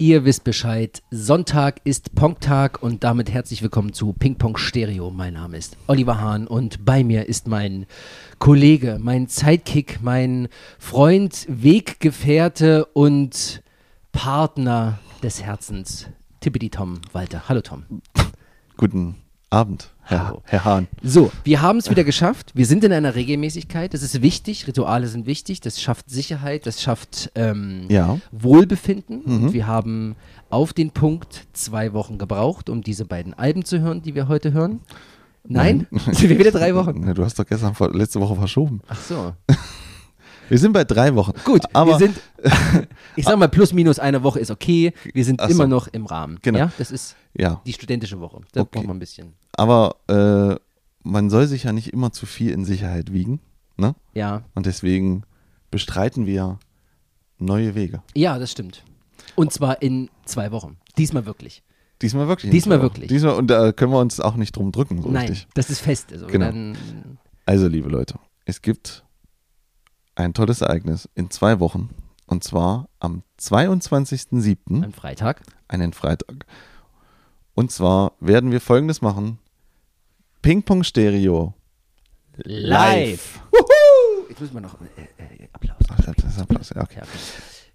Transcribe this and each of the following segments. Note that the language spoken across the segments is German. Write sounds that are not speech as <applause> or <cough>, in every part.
Ihr wisst Bescheid. Sonntag ist Pong-Tag und damit herzlich willkommen zu Ping Pong Stereo. Mein Name ist Oliver Hahn und bei mir ist mein Kollege, mein Sidekick, mein Freund, Weggefährte und Partner des Herzens, Tippity Tom Walter. Hallo Tom. Guten Abend, Herr, Hallo. Herr Hahn. So, wir haben es wieder geschafft. Wir sind in einer Regelmäßigkeit. Das ist wichtig. Rituale sind wichtig. Das schafft Sicherheit. Das schafft ähm, Ja. Wohlbefinden. Mhm. Und wir haben auf den Punkt zwei Wochen gebraucht, um diese beiden Alben zu hören, die wir heute hören. Nein? <laughs> sind wir wieder drei Wochen? Du hast doch gestern, letzte Woche verschoben. Ach so. <laughs> Wir sind bei drei Wochen. Gut, aber wir sind, <laughs> ich sag mal, plus minus eine Woche ist okay. Wir sind Ach so. immer noch im Rahmen. Genau. Ja, das ist ja, die studentische Woche. Da Okay. braucht man ein bisschen. aber äh, man soll sich ja nicht immer zu viel in Sicherheit wiegen, ne? Ja, Und deswegen bestreiten wir neue Wege. ja, das stimmt. Und zwar in zwei Wochen. Diesmal wirklich. Diesmal wirklich. Diesmal wirklich. Diesmal und da können wir uns auch nicht drum drücken, so Nein, richtig. das ist fest. Also Genau. Also, liebe Leute, es gibt ein tolles Ereignis in zwei Wochen. Und zwar am 22.07. am Freitag. einen Freitag. Und zwar werden wir folgendes machen: Ping-Pong Stereo. Live. Wuhu! Jetzt müssen wir noch äh, äh, Applaus. Ach, das ist Applaus. Ja, okay.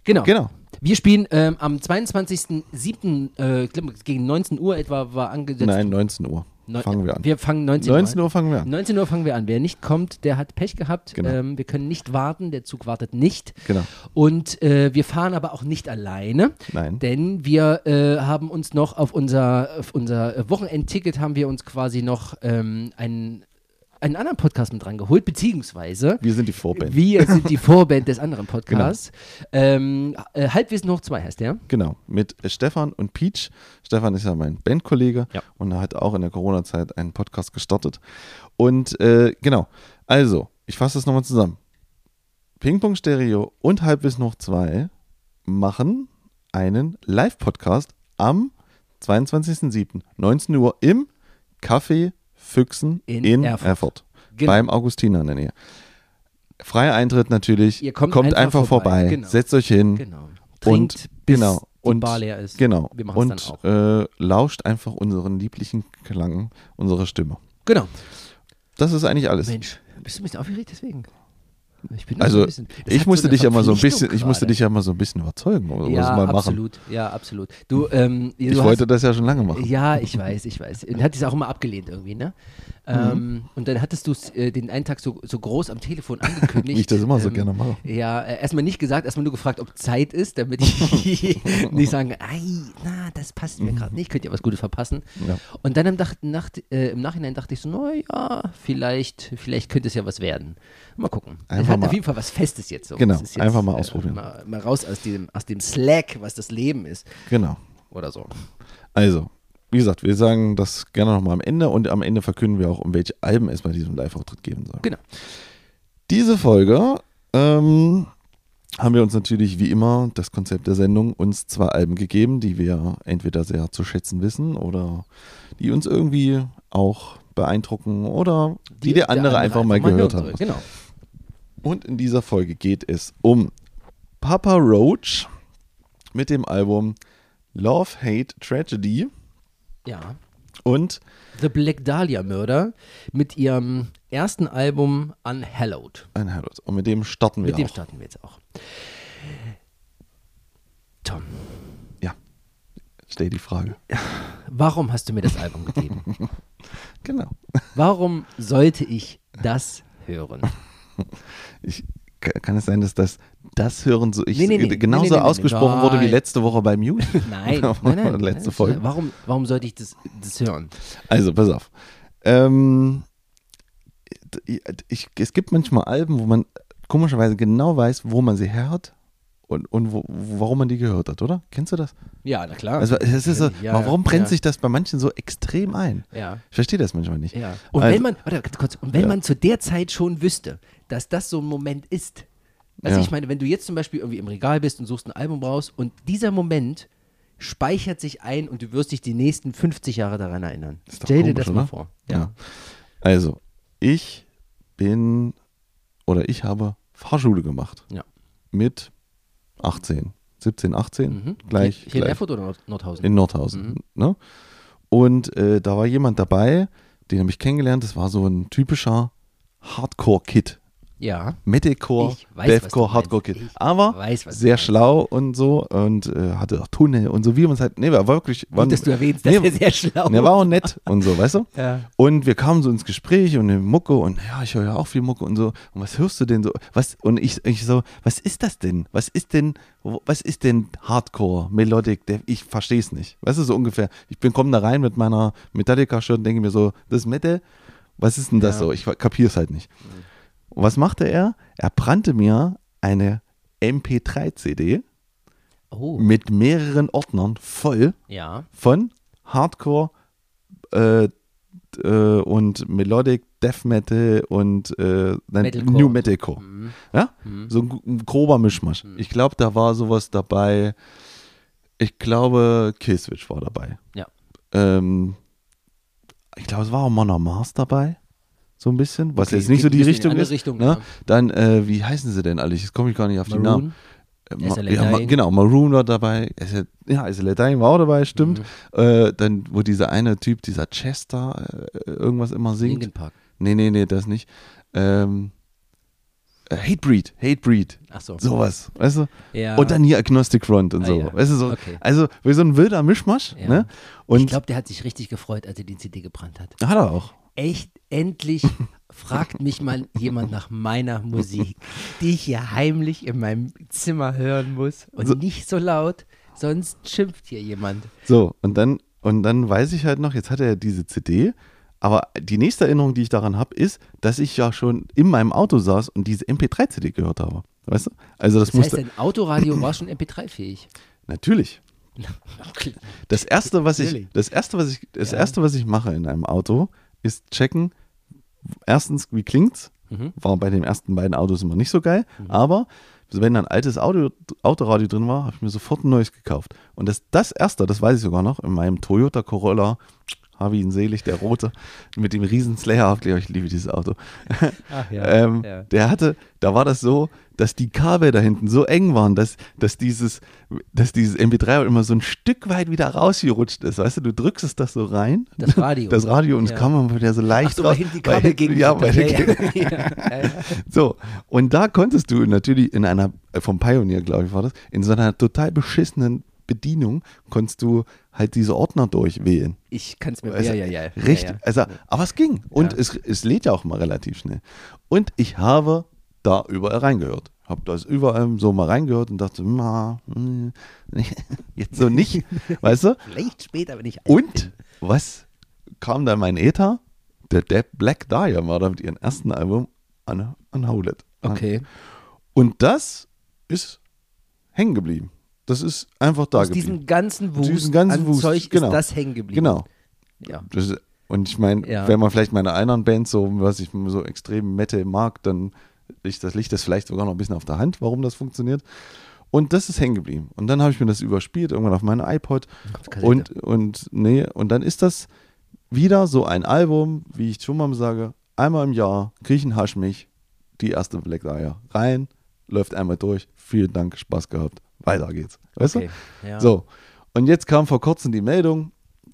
Genau. Genau. Wir spielen ähm, am 22.07. Äh, gegen 19 Uhr etwa war angesetzt. Nein, 19 Uhr. Neu- fangen wir an. Wir fangen 19, 19 Uhr. Uhr fangen wir an. an. 19 Uhr fangen wir an. Wer nicht kommt, der hat Pech gehabt. Genau. Ähm, wir können nicht warten, der Zug wartet nicht. Genau. Und äh, wir fahren aber auch nicht alleine, Nein. denn wir äh, haben uns noch auf unser, auf unser Wochenendticket haben wir uns quasi noch ähm, einen, einen anderen Podcast mit dran geholt, beziehungsweise Wir sind die Vorband. wir sind die Vorband des anderen <laughs> Podcasts. Ähm, äh, Halbwissen hoch 2 heißt der. Genau. Mit Stefan und Peach. Stefan ist ja mein Bandkollege Ja. und er hat auch in der Corona-Zeit einen Podcast gestartet. Und äh, genau. Also, ich fasse das nochmal zusammen. Ping-Pong Stereo und Halbwissen hoch 2 machen einen Live-Podcast am 22.07. 19 Uhr im Café Füchsen In in, Erfurt. Erfurt. Genau. Beim Augustiner in der Nähe. Freier Eintritt natürlich. Ihr kommt einfach einfach, vorbei. vorbei. Genau. Setzt euch hin. Genau. Trinkt, Und- bis genau. die Und- Bar leer ist. Genau. Wir und dann auch. Äh, lauscht einfach unseren lieblichen Klang, unsere Stimme. Genau. Das ist eigentlich alles. Mensch, bist du ein bisschen aufgeregt deswegen? Ich also so bisschen, ich musste so dich ja mal so ein bisschen, ich musste gerade. dich ja mal so ein bisschen überzeugen, oder ja, mal machen. absolut, ja, absolut. Du, ähm, du Ich hast, wollte das ja schon lange machen. Ja, ich weiß, ich weiß. Und hat es auch immer abgelehnt irgendwie, ne? Mhm. Ähm, und dann hattest du äh, den einen Tag so, so groß am Telefon angekündigt. <laughs> Wie ich das immer so ähm, gerne mache. Ja, äh, erstmal nicht gesagt, erstmal nur gefragt, ob Zeit ist, damit ich <laughs> nicht sagen, ei, na, das passt mir gerade nicht, könnt ihr was Gutes verpassen. Mhm. Ja. Und dann im, Nach nach, äh, im Nachhinein dachte ich so, na ja, vielleicht, vielleicht könnte es ja was werden. Mal gucken. Einfach hat mal- auf jeden Fall was Festes jetzt. So. Genau, ist einfach mal ausprobieren. mal, mal raus aus dem, aus dem Slack, was das Leben ist. Genau. Oder so. Also, wie gesagt, wir sagen das gerne nochmal am Ende und am Ende verkünden wir auch, um welche Alben es bei diesem Live-Auftritt geben soll. Genau. Diese Folge ähm, haben wir uns natürlich wie immer das Konzept der Sendung uns zwei Alben gegeben, die wir entweder sehr zu schätzen wissen oder die uns irgendwie auch beeindrucken oder die, der andere einfach mal gehört hat. Genau. Und in dieser Folge geht es um Papa Roach mit dem Album Love, Hate, Tragedy Ja. und The Black Dahlia Murder mit ihrem ersten Album Unhallowed. Unhallowed. Und mit dem starten wir Mit dem auch. starten wir jetzt auch. Tom, Ja, stell die Frage. warum hast du mir das Album gegeben? <laughs> Genau. Warum sollte ich das hören? <laughs> Ich, ka- kann es sein, dass das, das hören so ich Nee, nee, nee. genauso ausgesprochen wurde wie letzte Woche bei Mute? <laughs> Nein, <laughs> nein, nein. letzte nein. Folge. Warum, warum sollte ich das, das hören? Also, pass auf. Ähm, ich, es gibt manchmal Alben, wo man komischerweise genau weiß, wo man sie her hat und, und wo, warum man die gehört hat, oder? Kennst du das? Ja, na klar. Also, es ist so, Ja, warum brennt ja. sich das bei manchen so extrem ein? Ja. Ich verstehe das manchmal nicht. Ja. Und Also- wenn man, warte kurz, und wenn Ja. man zu der Zeit schon wüsste, dass das so ein Moment ist, also Ja. ich meine, wenn du jetzt zum Beispiel irgendwie im Regal bist und suchst ein Album raus und dieser Moment speichert sich ein und du wirst dich die nächsten 50 Jahre daran erinnern. Stell dir komisch, das mal oder? vor. Ja. Also, ich bin oder ich habe Fahrschule gemacht. Ja. Mit 18, 17, 18, Mhm. gleich, Hier, hier in gleich Erfurt oder Nord Nordhausen? in Nordhausen. Mhm. Ne? Und äh, da war jemand dabei, den habe ich kennengelernt, das war so ein typischer Hardcore-Kid. Ja. Metalcore, Deathcore, meinst. Hardcore-Kid. Ich Aber weiß, sehr schlau und so und äh, hatte auch Tunnel und so, wie man es halt, nee, war wirklich, war, Gut, dass du erwähnst, dass nee, er sehr schlau der war auch nett und so, weißt du? <laughs> Ja. Und wir kamen so ins Gespräch und eine Mucke und ja, ich höre ja auch viel Mucke und so. Und was hörst du denn so? Was, und ich, ich so, was ist das denn? Was ist denn, was ist denn Hardcore, Melodic? Der, ich verstehe es nicht. Weißt du, so ungefähr. Ich bin, komm da rein mit meiner Metallica-Shirt und denke mir so, das ist Metal? Was ist denn das Ja. so? Ich kapiere es halt nicht. Und was machte er? Er brannte mir eine MP3-CD Oh, mit mehreren Ordnern voll ja. von Hardcore äh, äh, und Melodic Death Metal und äh, Metalcore. New Metalcore. Mhm. Ja? Mhm. So ein, ein grober Mischmasch. Ich glaube, da war sowas dabei. Ich glaube, Killswitch war dabei. Ja. Ähm, ich glaube, es war auch Monor Mars dabei. So ein bisschen. Was Okay, jetzt nicht so die Richtung ist. Richtung, ne? ja. Dann, äh, wie heißen sie denn alle? Jetzt komme ich gar nicht auf die Namen. Maroon. Äh, Ma ja, Ma genau, Maroon war dabei. Ja, Dying war auch dabei, stimmt. Mhm. Äh, dann, wo dieser eine Typ, dieser Chester, äh, irgendwas immer singt. Linkin Park. Nee, nee, nee, das nicht. Ähm, äh, Hatebreed, Hatebreed. Ach so. Sowas, weißt du? Ja. Und dann hier Agnostic Front und Ah, so. ja. Weißt du, so. Okay. Also, wie so ein wilder Mischmasch, Ja. ne? ich Und glaube, der hat sich richtig gefreut, als er die CD gebrannt hat. hat er auch. Echt, endlich <laughs> fragt mich mal jemand nach meiner Musik, die ich hier heimlich in meinem Zimmer hören muss und So. nicht so laut, sonst schimpft hier jemand. So, und dann, und dann weiß ich halt noch, jetzt hat er diese CD, aber die nächste Erinnerung, die ich daran habe, ist, dass ich ja schon in meinem Auto saß und diese MP3-CD gehört habe. Weißt du? Also das, Das heißt, musste. dein Autoradio war schon MP3-fähig. <clears throat> Natürlich. <laughs> Das erste, was ich, das erste, was ich, das Ja. erste, was ich mache in einem Auto, ist checken. Erstens, wie klingt's? Mhm. War bei den ersten beiden Autos immer nicht so geil, aber wenn da ein altes Audio, Autoradio drin war, habe ich mir sofort ein neues gekauft. Und das, das erste, das weiß ich sogar noch, in meinem Toyota Corolla, habe ihn selig, der rote, mit dem riesen Slayer-Aufkleber, ich liebe dieses Auto. Ach <laughs> ähm, Der hatte, da war das so, dass die Kabel da hinten so eng waren, dass, dass, dieses, dass dieses MP3 immer so ein Stück weit wieder rausgerutscht ist. Weißt du, du drückst es das so rein, Das Radio. das Radio, und Ja. es kam immer wieder so leicht Ach so, raus. weil hinten die Weil Kabel hinten- gegen Ja, weil <laughs> ja, ja, ja, <laughs> ja. so, und da konntest du natürlich in einer, äh, vom Pioneer, glaube ich, war das, in so einer total beschissenen Bedienung, konntest du halt diese Ordner durchwählen. Ich kann es mir, Also, ja, ja, ja. Richtig, Ja, ja. also, aber es ging. Und Ja. es, es lädt ja auch mal relativ schnell. Und ich habe da überall reingehört. Habe das überall so mal reingehört und dachte, ma, hm, <laughs> jetzt so nicht, <laughs> weißt du? Vielleicht später, wenn ich Und was kam da mein Ether? Der Dead Black Dahlia war da mit ihrem ersten Album an, an Howlet. Okay. Und das ist hängen geblieben. Das ist einfach da Aus geblieben. diesem ganzen Wust Diesen ganzen an Wust, Zeug genau. ist das hängen geblieben. Genau. Ja. Das und ich meine, Ja. wenn man vielleicht meine anderen Bands so, was ich so extrem Metal mag, dann liegt das, liegt das vielleicht sogar noch ein bisschen auf der Hand, warum das funktioniert. Und das ist hängen geblieben. Und dann habe ich mir das überspielt, irgendwann auf meine iPod. Auf. Und, und nee, und dann ist das wieder so ein Album, wie ich schon mal sage, einmal im Jahr kriege ich einen Haschmich, die erste Black Dahlia rein, läuft einmal durch, vielen Dank, Spaß gehabt, weiter geht's. Weißt okay. Ja. du? So, und jetzt kam vor kurzem die Meldung,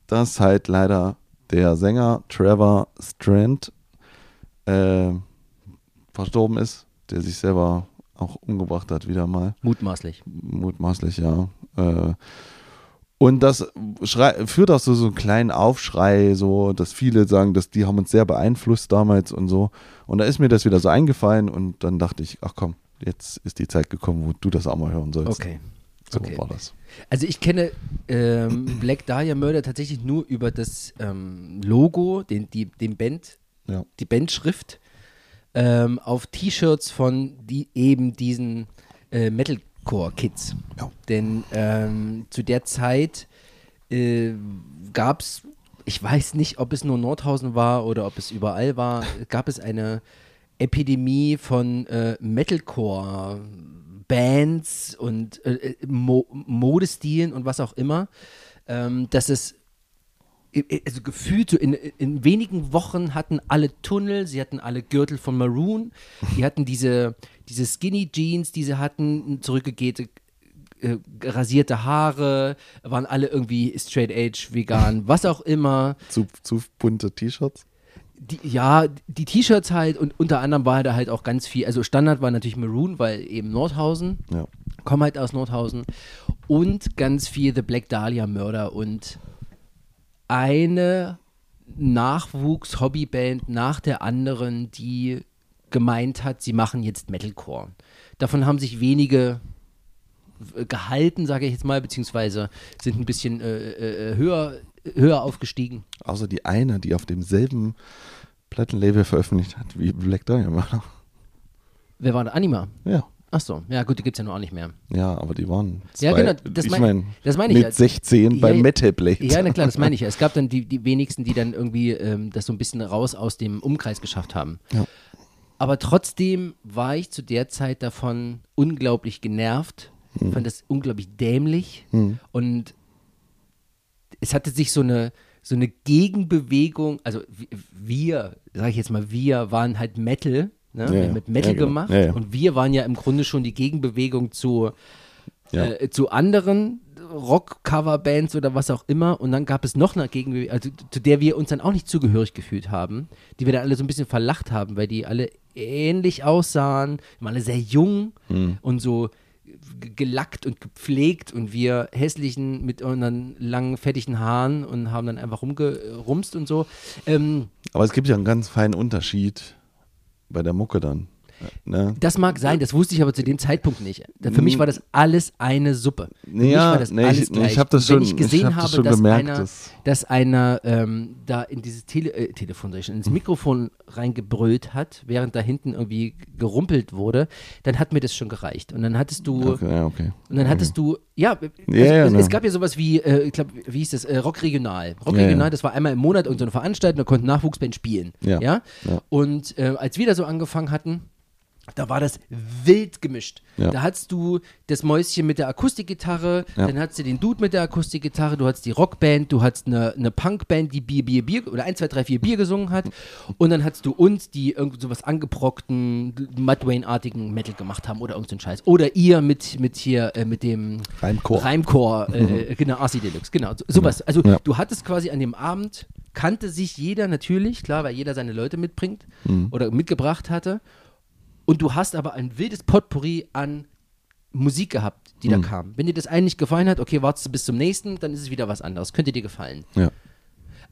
dass halt leider der Sänger Trevor Strand äh, verstorben ist, der sich selber auch umgebracht hat, wieder mal Mutmaßlich. mutmaßlich, ja. Äh, und das führt auch so, so einen kleinen Aufschrei, so, dass viele sagen, dass die haben uns sehr beeinflusst damals und so. Und da ist mir das wieder so eingefallen und dann dachte ich, ach komm, jetzt ist die Zeit gekommen, wo du das auch mal hören sollst. Okay. So okay. war das. Also ich kenne ähm, <clears throat> Black Dahlia Murder tatsächlich nur über das ähm, Logo, den, die, den Band, Ja. die Bandschrift ähm, auf T-Shirts von die, eben diesen äh, Metalcore-Kids. Ja. Denn ähm, zu der Zeit äh, gab es, ich weiß nicht, ob es nur Nordhausen war oder ob es überall war, gab es eine Epidemie von äh, Metalcore. Bands und äh, äh, Mo Modestilen und was auch immer, ähm, dass es i- i- also gefühlt so in, in wenigen Wochen hatten alle Tunnel, sie hatten alle Gürtel von Maroon, die hatten diese, diese Skinny Jeans, die sie hatten, zurückgegehte äh, rasierte Haare, waren alle irgendwie straight age, vegan, was auch immer. Zu, zu bunte T-Shirts? Die, ja, die T-Shirts halt und unter anderem war da halt auch ganz viel, also Standard war natürlich Maroon, weil eben Nordhausen, Ja. komme halt aus Nordhausen und ganz viel The Black Dahlia Murder und eine Nachwuchs-Hobbyband nach der anderen, die gemeint hat, sie machen jetzt Metalcore. Davon haben sich wenige äh, gehalten, sage ich jetzt mal, beziehungsweise sind ein bisschen äh, äh, höher, höher aufgestiegen. Außer die eine, die auf demselben Plattenlabel veröffentlicht hat wie Black Murder. <laughs> Wer war der Anima? Ja. Ach so, ja gut, die gibt es ja noch auch nicht mehr. Ja, aber die waren zwei, Ja, genau, das ich mein- meine, meine ich mit ja. 16 Ja, beim ja. Metal Blade. Ja, na klar, das meine ich ja. <laughs> Es gab dann die, die wenigsten, die dann irgendwie ähm, das so ein bisschen raus aus dem Umkreis geschafft haben. Ja. Aber trotzdem war ich zu der Zeit davon unglaublich genervt, Hm. fand das unglaublich dämlich und es hatte sich so eine so eine Gegenbewegung, also wir, sage ich jetzt mal, wir waren halt Metal, ne? Ja, wir haben mit Metal Ja, genau. gemacht Ja, und wir waren ja im Grunde schon die Gegenbewegung zu äh, zu anderen Rock-Cover-Bands oder was auch immer. Und dann gab es noch eine Gegenbewegung, also zu der wir uns dann auch nicht zugehörig gefühlt haben, die wir dann alle so ein bisschen verlacht haben, weil die alle ähnlich aussahen, waren alle sehr jung und so gelackt und gepflegt und wir hässlichen mit unseren langen, fettigen Haaren und haben dann einfach rumgerumst und so. Ähm, Aber es gibt ja einen ganz feinen Unterschied bei der Mucke dann. Ne? das mag sein, das wusste ich aber zu dem Zeitpunkt nicht. Für mich war das alles eine Suppe. Für mich Ja, war das nee, alles ich- gleich. ich hab das schon- ich ich gesehen hab das habe, dass gemerkt, einer, dass- dass einer ähm, da in dieses Tele äh, Telefon, ich ins Mikrofon reingebrüllt hat, während da hinten irgendwie gerumpelt wurde, dann hat mir das schon gereicht. Und dann hattest du Okay, ja, okay. und dann hattest du, ja, also, ja, es, ne. es gab ja sowas wie, äh, ich glaube, wie hieß das, äh, Rock Regional. Rock Ja, Regional, ja. das war einmal im Monat irgendeine Veranstaltung, da konnten Nachwuchsband spielen. Ja, ja. Und äh, als wir da so angefangen hatten, da war das wild gemischt. Ja. Da hattest du das Mäuschen mit der Akustikgitarre, Ja. dann hattest du den Dude mit der Akustikgitarre, du hattest die Rockband, du hattest eine, eine Punkband, die Bier, Bier, Bier oder 1, 2, 3, 4 Bier gesungen hat. Und dann hattest du uns, die irgendwie sowas angebrockten, Mudwayne-artigen Metal gemacht haben oder irgendeinen Scheiß. Oder ihr mit, mit hier, äh, mit dem Reimchor. Reimchor, äh, genau, Arsi Deluxe, genau. So, sowas. Also Ja. du hattest quasi an dem Abend, kannte sich jeder natürlich, klar, weil jeder seine Leute mitbringt oder mitgebracht hatte. Und du hast aber ein wildes Potpourri an Musik gehabt, die da kam. Wenn dir das einen nicht gefallen hat, okay, wartest du bis zum nächsten, dann ist es wieder was anderes. Könnte dir gefallen. Ja.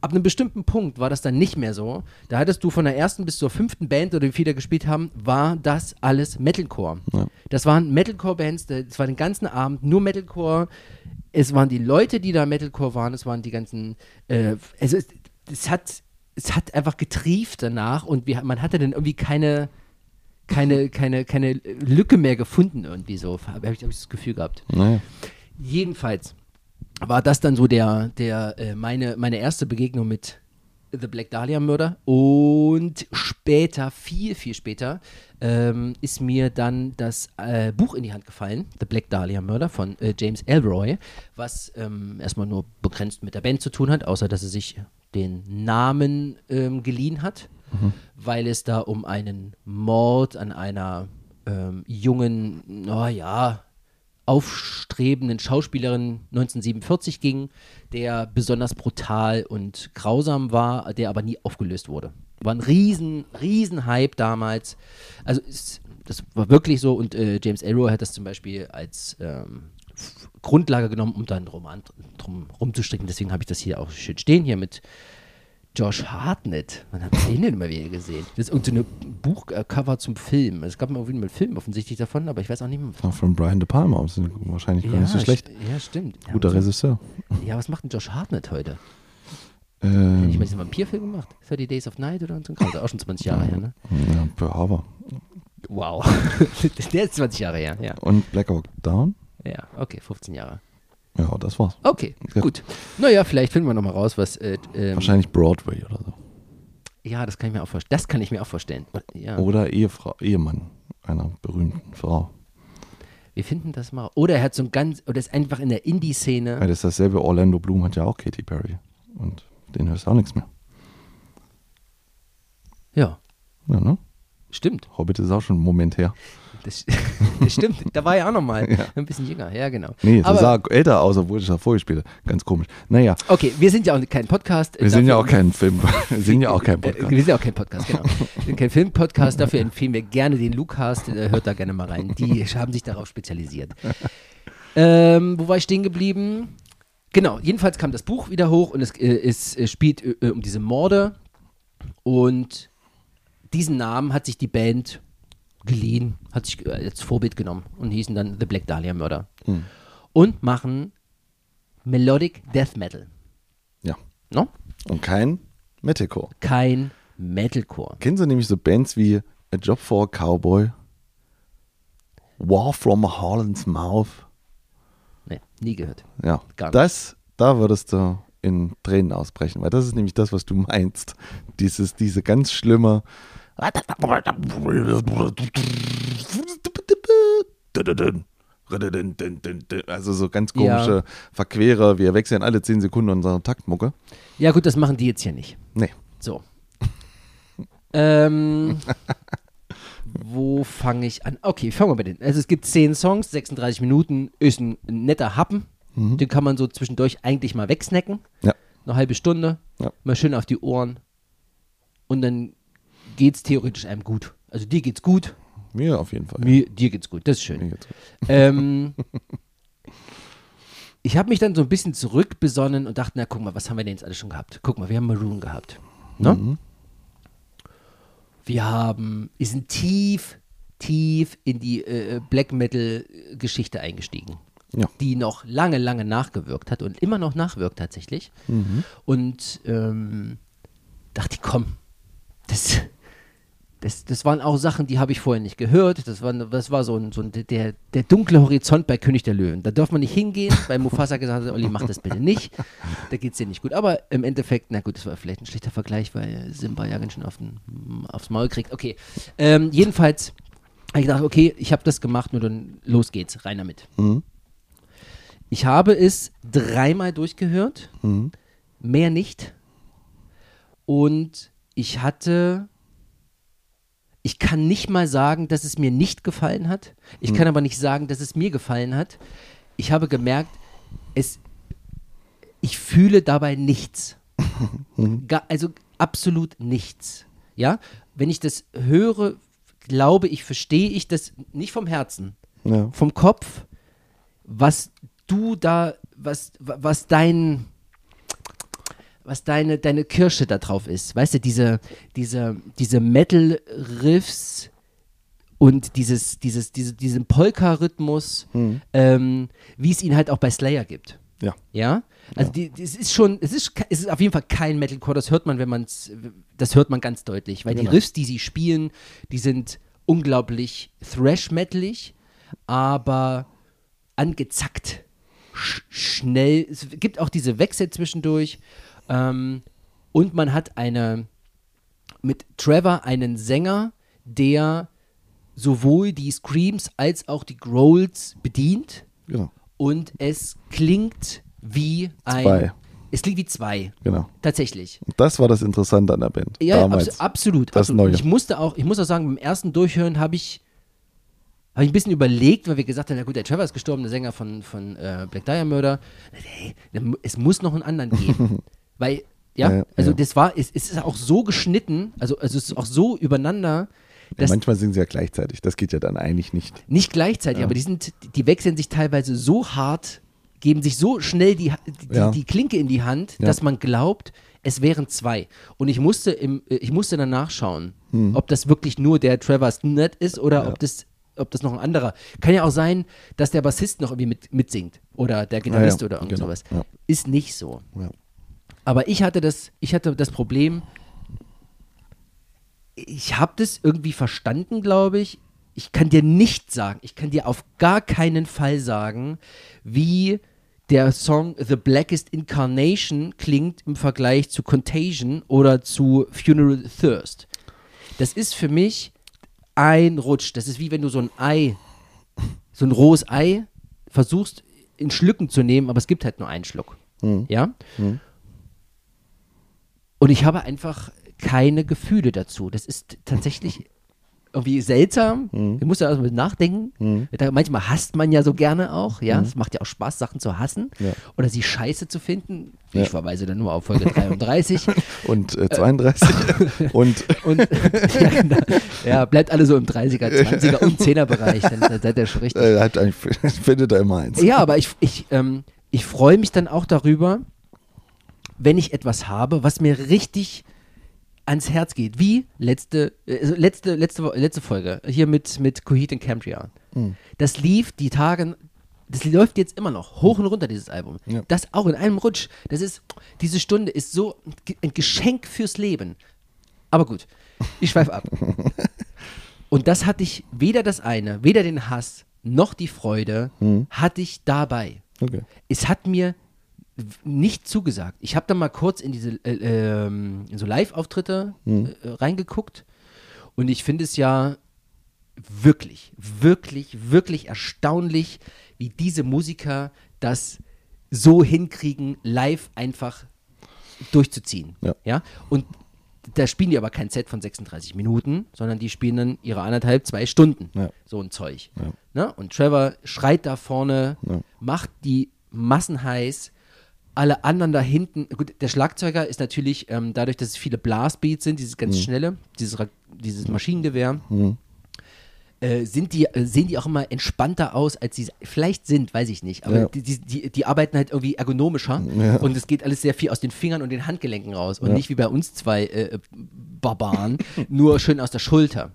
Ab einem bestimmten Punkt war das dann nicht mehr so. Da hattest du von der ersten bis zur fünften Band oder wie viele da gespielt haben, war das alles Metalcore. Ja. Das waren Metalcore-Bands, das war den ganzen Abend nur Metalcore. Es waren die Leute, die da Metalcore waren, es waren die ganzen, äh, also es, es hat, es hat einfach getrieft danach und wir, man hatte dann irgendwie keine, keine, keine, keine Lücke mehr gefunden irgendwie so, habe ich, hab ich das Gefühl gehabt. Naja. Jedenfalls war das dann so der, der, äh, meine, meine erste Begegnung mit The Black Dahlia Murder. Und später, viel, viel später, ähm, ist mir dann das äh, Buch in die Hand gefallen, The Black Dahlia Murder von äh, James Elroy, was ähm, erstmal nur begrenzt mit der Band zu tun hat, außer dass er sich den Namen ähm, geliehen hat, weil es da um einen Mord an einer ähm, jungen, naja, aufstrebenden Schauspielerin 1947 ging, der besonders brutal und grausam war, der aber nie aufgelöst wurde. War ein riesen, riesen Hype damals. Also es, das war wirklich so und äh, James Elroy hat das zum Beispiel als ähm, Grundlage genommen, um dann einen Roman drum rumzustricken. Deswegen habe ich das hier auch schön stehen, hier mit Josh Hartnett. Habe ich den denn mal wieder gesehen? Das ist irgendein so Buchcover zum Film. Es gab mal irgendwie einen Film offensichtlich davon, aber ich weiß auch nicht mehr. Auch von Brian De Palma. Ist wahrscheinlich gar nicht so schlecht. Ja, stimmt. Ja, Guter so- Regisseur. Ja, was macht denn Josh Hartnett heute? Hat Ähm, nicht mal diesen Vampirfilm gemacht? 30 Days of Night oder so? auch schon 20 Jahre her, ne? ja, Pearl Harbor. Wow. <laughs> Der ist 20 Jahre her, ja. Und Black Hawk Down? Ja, okay, 15 Jahre. Ja, das war's. Okay, Ja. gut. Naja, vielleicht finden wir nochmal raus, was. Äh, ähm, Wahrscheinlich Broadway oder so. Ja, das kann ich mir auch vorstellen. Das kann ich mir auch vorstellen. Ja, Oder Ehefrau, Ehemann einer berühmten Frau. wir finden das mal. Oder er hat so ein ganz. Oder ist einfach in der Indie-Szene. Weil das ist dasselbe. Orlando Bloom hat ja auch Katy Perry. Und den hörst du auch nichts mehr. Ja, Ja, ne? stimmt. Hobbit ist auch schon Moment her. Das, <laughs> das stimmt, da war er auch nochmal. Ein bisschen jünger, ja, genau. Nee, Aber- das sah älter aus, obwohl ich das vorgespielt habe. Ganz komisch. Naja, Okay, wir sind ja auch kein Podcast. wir sind ja auch kein Film. <laughs> Wir sind ja auch kein Äh, Podcast. wir sind ja auch kein Podcast, genau. Wir sind kein Filmpodcast, dafür empfehlen wir gerne den Lucast. Äh, hört da gerne mal rein. Die haben sich darauf spezialisiert. Ähm, wo war ich stehen geblieben? Genau, jedenfalls kam das Buch wieder hoch und es, äh, es äh, spielt äh, um diese Morde. Und diesen Namen hat sich die Band geliehen, hat sich äh, als Vorbild genommen und hießen dann The Black Dahlia Murder. Und machen Melodic Death Metal. Ja. No? Und kein Metalcore. Kein Metalcore. Kennen Sie nämlich so Bands wie A Job for a Cowboy? War from a Harlan's Mouth? Nee, nie gehört. Ja, Gar nicht. das, da würdest du in Tränen ausbrechen, weil das ist nämlich das, was du meinst. Dieses, diese ganz schlimme. Also so ganz komische Ja. Verquere. Wir wechseln alle 10 Sekunden unsere Taktmucke. Ja, gut, das machen die jetzt hier nicht. Nee. So. <laughs> ähm, wo fange ich an? Okay, fangen wir bei den. Also es gibt 10 Songs, 36 Minuten, ist ein netter Happen. Den kann man so zwischendurch eigentlich mal wegsnacken. Ja. Eine halbe Stunde. Ja. Mal schön auf die Ohren. Und dann geht's theoretisch einem gut. Also dir geht's gut, Mir auf jeden Fall. mir, dir geht's gut. Das ist schön. Ähm, <laughs> ich habe mich dann so ein bisschen zurückbesonnen und dachte, na guck mal, was haben wir denn jetzt alles schon gehabt? Guck mal, wir haben Maroon gehabt. Ne? Wir haben, wir sind tief, tief in die äh, Black Metal-Geschichte eingestiegen. Ja. Die noch lange, lange nachgewirkt hat und immer noch nachwirkt tatsächlich. Und ähm, dachte ich, komm, das, das, das waren auch Sachen, die habe ich vorher nicht gehört. Das war, das war so ein, so ein der, der dunkle Horizont bei König der Löwen. Da darf man nicht hingehen, <laughs> weil Mufasa gesagt hat, Olli, mach das bitte nicht. Da geht es dir nicht gut. Aber im Endeffekt, na gut, das war vielleicht ein schlechter Vergleich, weil Simba ja ganz schön auf den, aufs Maul kriegt. Okay, ähm, jedenfalls habe ich gedacht, okay, ich habe das gemacht, nur dann los geht's, rein damit. Mhm. Ich habe es dreimal durchgehört, Mhm. mehr nicht. Und ich hatte, ich kann nicht mal sagen, dass es mir nicht gefallen hat. Ich kann aber nicht sagen, dass es mir gefallen hat. Ich habe gemerkt, es, ich fühle dabei nichts. <laughs> Ga, also absolut nichts. Ja, wenn ich das höre, glaube ich, verstehe ich das nicht vom Herzen, Ja. vom Kopf, was du da, was, was dein, was deine, deine Kirsche da drauf ist. Weißt du, diese, diese, diese Metal-Riffs und dieses, dieses, diese, diesen Polka-Rhythmus, ähm, wie es ihn halt auch bei Slayer gibt. Ja. Ja, also die, die, es ist schon, es ist, es ist auf jeden Fall kein Metalcore, das hört man, wenn man es, das hört man ganz deutlich, weil die Genau. Riffs, die sie spielen, die sind unglaublich thrash-metalig, aber angezackt, sch schnell. Es gibt auch diese Wechsel zwischendurch ähm, und man hat eine, mit Trevor einen Sänger, der sowohl die Screams als auch die Growls bedient Genau. und es klingt wie ein. Zwei. Es klingt wie zwei. Genau. Tatsächlich. Und das war das Interessante an der Band. Ja, damals. abs absolut. Das absolut. Neue. Ich musste auch, ich muss auch sagen, beim ersten Durchhören habe ich, habe ich ein bisschen überlegt, weil wir gesagt haben, na gut, der Trevor ist gestorben, der Sänger von, von äh, Black Dahlia Murder. Hey, es muss noch einen anderen geben. <laughs> weil, ja, Ja, ja, also ja. das war, es, es ist auch so geschnitten, also, also es ist auch so übereinander, ja, manchmal singen sie ja gleichzeitig. Das geht ja dann eigentlich nicht. Nicht gleichzeitig, aber die sind, die wechseln sich teilweise so hart, geben sich so schnell die, die, Ja. die Klinke in die Hand, Ja. dass man glaubt, es wären zwei. Und ich musste im, äh, ich musste dann nachschauen, Hm. ob das wirklich nur der Trevor Snett ist oder ob das ob das noch ein anderer. Kann ja auch sein, dass der Bassist noch irgendwie mit, mitsingt oder der Gitarrist Ja, ja, oder irgend genau, sowas. ja. Ist nicht so. Aber ich hatte das, ich hatte das Problem, ich habe das irgendwie verstanden, glaube ich. Ich kann dir nicht sagen, ich kann dir auf gar keinen Fall sagen, wie der Song The Blackest Incarnation klingt im Vergleich zu Contagion oder zu Funeral Thirst. Das ist für mich ein Rutsch. Das ist wie wenn du so ein Ei, so ein rohes Ei versuchst in Schlücken zu nehmen, aber es gibt halt nur einen Schluck. Ja? Und ich habe einfach keine Gefühle dazu. Das ist tatsächlich irgendwie seltsam. Du musst ja erstmal nachdenken. Da, manchmal hasst man ja so gerne auch. Ja, es macht ja auch Spaß, Sachen zu hassen Ja. oder sie scheiße zu finden. Ja. Ich verweise dann nur auf Folge 33. <laughs> Und äh, 32. <laughs> und Und <laughs> ja, genau. ja, bleibt alle so im 30er, 20er und 10er Bereich, dann, dann seid ihr schon richtig. äh, findet er immer eins. Ja, aber ich, ich, ähm, ich freue mich dann auch darüber, wenn ich etwas habe, was mir richtig ans Herz geht. Wie letzte, äh, letzte, letzte, letzte Folge, hier mit, mit Coheed and Cambria. Hm. Das lief die Tage, das läuft jetzt immer noch, hoch und runter, dieses Album. Ja. Das auch in einem Rutsch. Das ist, diese Stunde ist so ein Geschenk fürs Leben. Aber gut, ich schweife ab. <laughs> Und das hatte ich, weder das eine, weder den Hass, noch die Freude, hatte ich dabei. Okay. Es hat mir nicht zugesagt. Ich habe dann mal kurz in diese äh, ähm, in so Live-Auftritte äh, reingeguckt und ich finde es ja wirklich, wirklich, wirklich erstaunlich, wie diese Musiker das so hinkriegen, live einfach durchzuziehen. Ja. Und da spielen die aber kein Set von 36 Minuten, sondern die spielen dann ihre anderthalb, zwei Stunden. Ja. So ein Zeug. Ja. Ne? Und Trevor schreit da vorne, Ja. macht die Massen heiß. Alle anderen da hinten, gut, der Schlagzeuger ist natürlich, ähm, dadurch, dass es viele Blastbeats sind, dieses Mhm. ganz schnelle, dieses, dieses Maschinengewehr, äh, sind die, äh, sehen die auch immer entspannter aus, als sie vielleicht sind, weiß ich nicht. Aber Ja. die, die, die, die arbeiten halt irgendwie ergonomischer Ja. und es geht alles sehr viel aus den Fingern und den Handgelenken raus und Ja. nicht wie bei uns zwei äh, Barbaren, <laughs> nur schön aus der Schulter.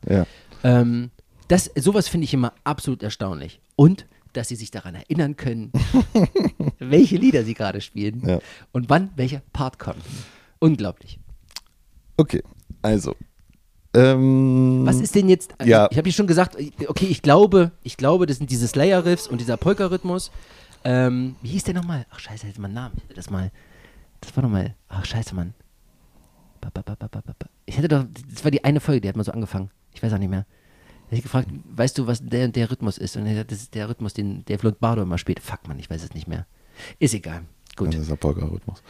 Ähm, das, sowas finde ich immer absolut erstaunlich. Und, dass sie sich daran erinnern können, <laughs> welche Lieder sie gerade spielen Ja. und wann welcher Part kommt. Unglaublich. Okay, also. Ähm, Was ist denn jetzt? Ja. Ich habe ja schon gesagt, okay, ich glaube, ich glaube, das sind diese Slayer-Riffs und dieser Polka-Rhythmus. Ähm, wie hieß der nochmal? Ach, scheiße, jetzt mein Name. Das mal. Das war nochmal. Ach, scheiße, Mann. Ich hätte doch. Das war die eine Folge, die hat mal so angefangen. Ich weiß auch nicht mehr. Da hab ich gefragt, weißt du, was der und der Rhythmus ist? Und er hat, das ist der Rhythmus, den Dave Lombardo immer spielt. Fuck, Mann, ich weiß es nicht mehr. Ist egal. Gut. Das ist der Polka-Rhythmus.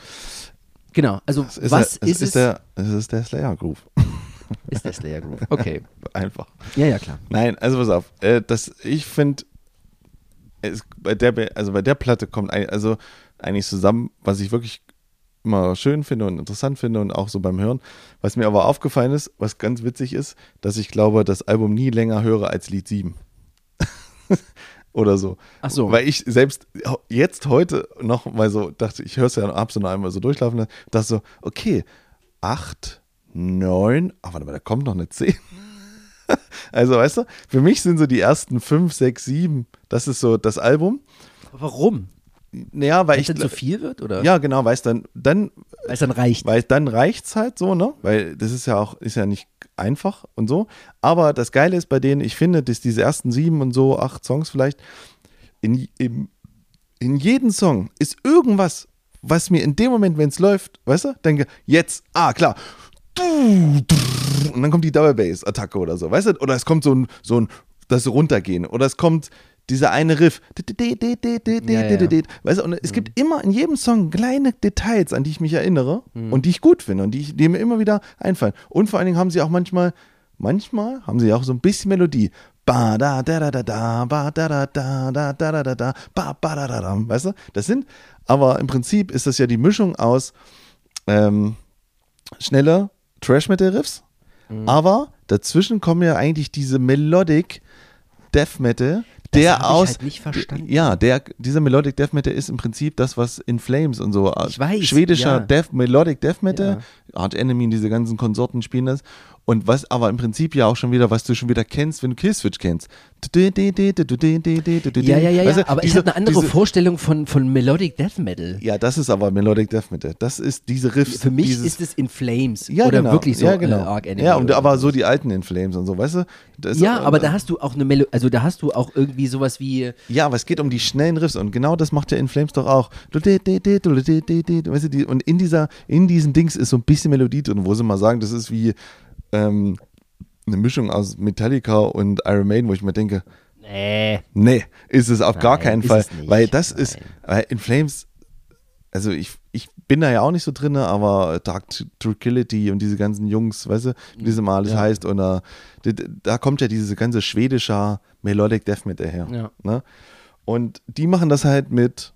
Genau. Also, ist was der, ist, ist es? der, es ist der Slayer-Groove. <laughs> ist der Slayer Groove. <laughs> Okay. Einfach. Ja, ja, klar. Nein, also pass auf. Äh, das, ich finde, bei der, also bei der Platte kommt ein, also eigentlich zusammen, was ich wirklich immer schön finde und interessant finde und auch so beim Hören. Was mir aber aufgefallen ist, was ganz witzig ist, dass ich glaube, das Album nie länger höre als Lied 7. <laughs> Oder so. Ach so. Weil ich selbst jetzt heute noch mal so dachte, ich höre es ja ab so noch einmal so durchlaufen, lassen, dachte so, okay, 8, 9, aber warte mal, da kommt noch eine 10. <laughs> Also, weißt du, für mich sind so die ersten 5, 6, 7, das ist so das Album. Warum? Naja, weil Weil ich. es dann zu viel wird, oder? Ja, genau, weil es dann, dann, Weil es dann reicht. weil dann reicht's halt so, ne? Weil das ist ja auch, ist ja nicht einfach und so. Aber das Geile ist bei denen, ich finde, dass diese ersten sieben und so, acht Songs vielleicht, in, in, in jedem Song ist irgendwas, was mir in dem Moment, wenn es läuft, weißt du, denke, jetzt, ah, klar. Und dann kommt die Double Bass Attacke oder so, weißt du? Oder es kommt so ein, so ein, das Runtergehen. Oder es kommt dieser eine Riff. Ja, ja. Weißt du, und es gibt immer in jedem Song kleine Details, an die ich mich erinnere und die ich gut finde und die, ich, die mir immer wieder einfallen. Und vor allen Dingen haben sie auch manchmal, manchmal haben sie auch so ein bisschen Melodie. Ba da da da da da ba da da da da da da da da ba ba da da da. Weißt du? Das sind, aber im Prinzip ist das ja die Mischung aus ähm, schnelle Trash-Metal-Riffs, aber dazwischen kommen ja eigentlich diese Melodic Death Metal, der aus halt nicht verstanden. ja, der dieser Melodic Death Metal ist im Prinzip das, was in Flames und so Ich weiß, schwedischer ja. Death Melodic Death Metal, Art Enemy, diese ganzen Konsorten spielen das und was aber im Prinzip ja auch schon wieder, was du schon wieder kennst, wenn du Killswitch kennst. Ja, ja, ja, Weißt ja. du, aber ich diese- habe eine andere diese- Vorstellung von, von Melodic Death Metal. Ja, das ist aber Melodic Death Metal. Das ist diese Riffs. Für mich dieses, ist es in Flames. ja, oder genau. wirklich so ja, genau. äh, Arc Enemy. Ja, und aber so die alten In Flames und so, weißt du? Das- Ja, aber und- da hast du auch eine Melo also da hast du auch irgendwie sowas wie Ja, aber es geht um die schnellen Riffs und genau das macht ja In Flames doch auch. Weißt du, die, und in dieser, in diesen Dings ist so ein bisschen Melodie drin, wo sie mal sagen, das ist wie ähm, eine Mischung aus Metallica und Iron Maiden, wo ich mir denke, nee, nee, ist es auf gar Nein, keinen ist Fall, weil das ist, Nein. weil In Flames, also ich, ich bin da ja auch nicht so drin, aber Dark Tranquility und diese ganzen Jungs, weißt du, wie das immer alles Ja. heißt. Und da, da kommt ja diese ganze schwedische Melodic Death Metal her. Ja. Ne? Und die machen das halt mit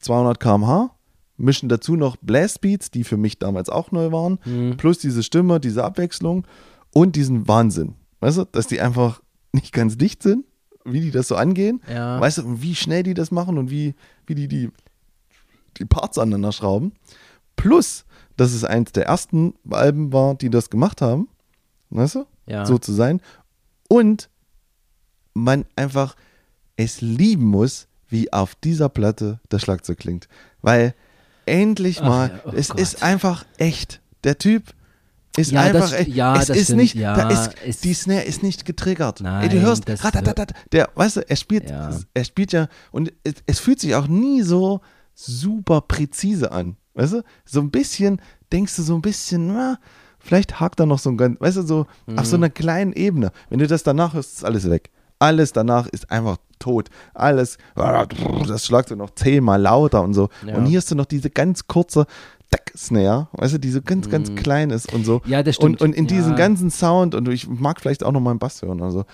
200 km/h, mischen dazu noch Blastbeats, die für mich damals auch neu waren, Mhm. plus diese Stimme, diese Abwechslung und diesen Wahnsinn. Weißt du, dass die einfach <laughs> nicht ganz dicht sind, wie die das so angehen. Ja. Weißt du, wie schnell die das machen und wie, wie die, die die Parts aneinander schrauben. Plus, dass es eins der ersten Alben war, die das gemacht haben. Weißt du? Ja. So zu sein. Und man einfach es lieben muss, wie auf dieser Platte das Schlagzeug klingt. Weil endlich Ach mal, ja, oh es Gott. ist einfach echt. Der Typ ist Ja, einfach das- echt. ja, es das ist stimmt, nicht, ja, da ist, ist- die Snare ist nicht getriggert. Ey, Nein, du hörst, das ratatatat, der, weißt du, er spielt, Ja. er spielt ja, und es, es fühlt sich auch nie so super präzise an. Weißt du? So ein bisschen, denkst du so ein bisschen, na, vielleicht hakt da noch so ein ganz, weißt du, so auf so Mhm. einer kleinen Ebene. Wenn du das danach hörst, ist alles weg. Alles danach ist einfach tot. Alles, das Schlagzeug noch zehnmal lauter und so. Ja. Und hier hast du noch diese ganz kurze Tack-Snare, weißt du, die so ganz, ganz klein ist und so. Mhm. Ja, das stimmt. Und, und in diesem Ja. ganzen Sound, und ich mag vielleicht auch noch mal einen Bass hören. Also.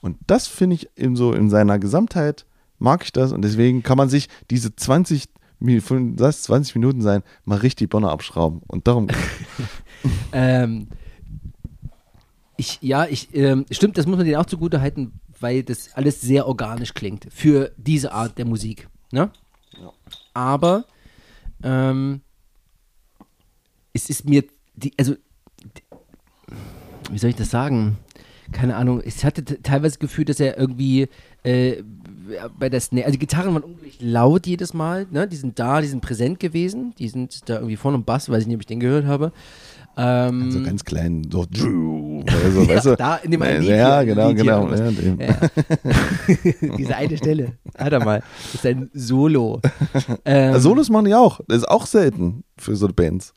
Und das finde ich eben so in seiner Gesamtheit, mag ich das. Und deswegen kann man sich diese 20, Mi- von- lass 20 Minuten sein, mal richtig Bonner abschrauben. Und darum, <laughs> Ähm, ich, ja, ich, ähm, stimmt, das muss man denen auch zugute halten, weil das alles sehr organisch klingt für diese Art der Musik. Ne? Aber ähm, es ist mir, die, also, die, wie soll ich das sagen? Keine Ahnung, ich hatte teilweise das Gefühl, dass er irgendwie äh, bei der Snare, also die Gitarren waren unglaublich laut jedes Mal, ne? die sind da, die sind präsent gewesen, die sind da irgendwie vorne im Bass, weiß ich nicht, ob ich den gehört habe. Ähm, so ganz klein, so, <laughs> also, weißt du, da in dem einen ja, genau, Lied genau. Ja. Ja. <laughs> Diese eine Stelle. Hat er mal. Das ist ein Solo. <laughs> Ähm, Solos machen die auch. Das ist auch selten für so Bands.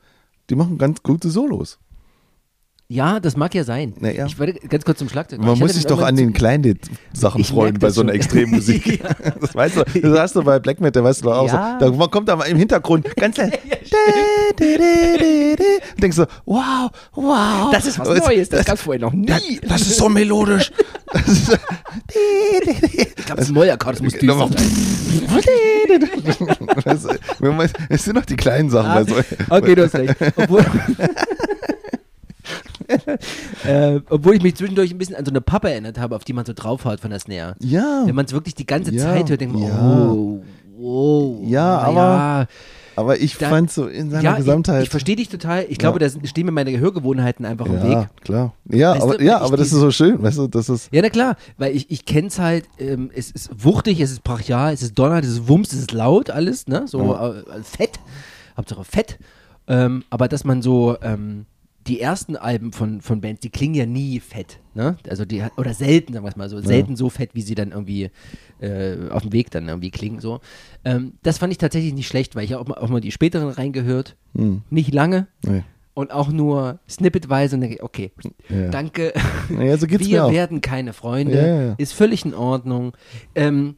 Die machen ganz gute Solos. Ja, das mag ja sein. Na ja. Ich wollte ganz kurz zum Schlagzeug. Man muss sich doch an den kleinen Sachen freuen bei das so einer. Extremmusik. <laughs> <laughs> Ja. Das weißt du, das hast du bei Black Metal, weißt du auch Ja. so. Da kommt aber im Hintergrund ganz <laughs> leise. Und denkst so, wow, wow. Das ist was Neues, das gab es vorher noch nie. Das, das ist so melodisch. Das ist, Ich glaube, das ist ein Mollakord, das muss düster sein. das, es sind noch die kleinen Sachen. Ah, bei so, Okay, du hast recht. Obwohl, <laughs> äh, obwohl ich mich zwischendurch ein bisschen an so eine Pappe erinnert habe, auf die man so draufhaut von der Snare. ja, Wenn man es wirklich die ganze Ja, Zeit hört, denkt man, ja. oh, wow. Ja, ah, aber ja. aber ich Da- fand so in seiner ja, Gesamtheit. Ich, ich verstehe dich total. Ich glaube, da sind- stehen mir meine Gehörgewohnheiten einfach im ja, Weg. klar. Ja, Weißt aber, du, ja aber das ist so schön, weißt du, das ist. Ja, na klar, weil ich, ich kenne es halt, ähm, es ist wuchtig, es ist brachial, es ist donner, es ist Wumms, es ist laut, alles, ne? So Ja. äh, fett, Hauptsache fett. Ähm, aber dass man so, ähm, die ersten Alben von, von Bands, die klingen ja nie fett, ne? Also die, oder selten, sagen wir es mal so, selten so fett, wie sie dann irgendwie äh, auf dem Weg dann irgendwie klingen, so. Ähm, das fand ich tatsächlich nicht schlecht, weil ich auch mal, auch mal die späteren reingehört, Hm, nicht lange nee. und auch nur snippetweise und denke, okay, Ja. danke. Naja, so Wir werden keine Freunde. Ja, ja, ja. Ist völlig in Ordnung. Ähm,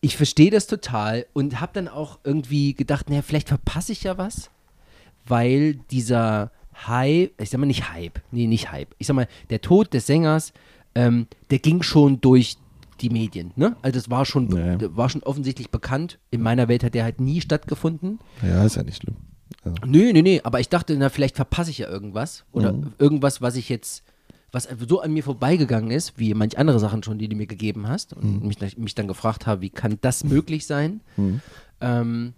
ich verstehe das total und habe dann auch irgendwie gedacht, naja, vielleicht verpasse ich ja was, weil dieser Hype, ich sag mal nicht Hype, nee, nicht Hype. Ich sag mal, der Tod des Sängers, ähm, der ging schon durch die Medien, ne? Also das war schon, ja. war schon offensichtlich bekannt. In meiner Welt hat der halt nie stattgefunden. Ja, ist ja nicht schlimm. Also, Nö, nee, nee, aber ich dachte, na, vielleicht verpasse ich ja irgendwas. Oder Mhm. irgendwas, was ich jetzt, was so an mir vorbeigegangen ist, wie manch andere Sachen schon, die du mir gegeben hast. Und Mhm. mich, mich dann gefragt habe, wie kann das möglich sein? Mhm. Ähm,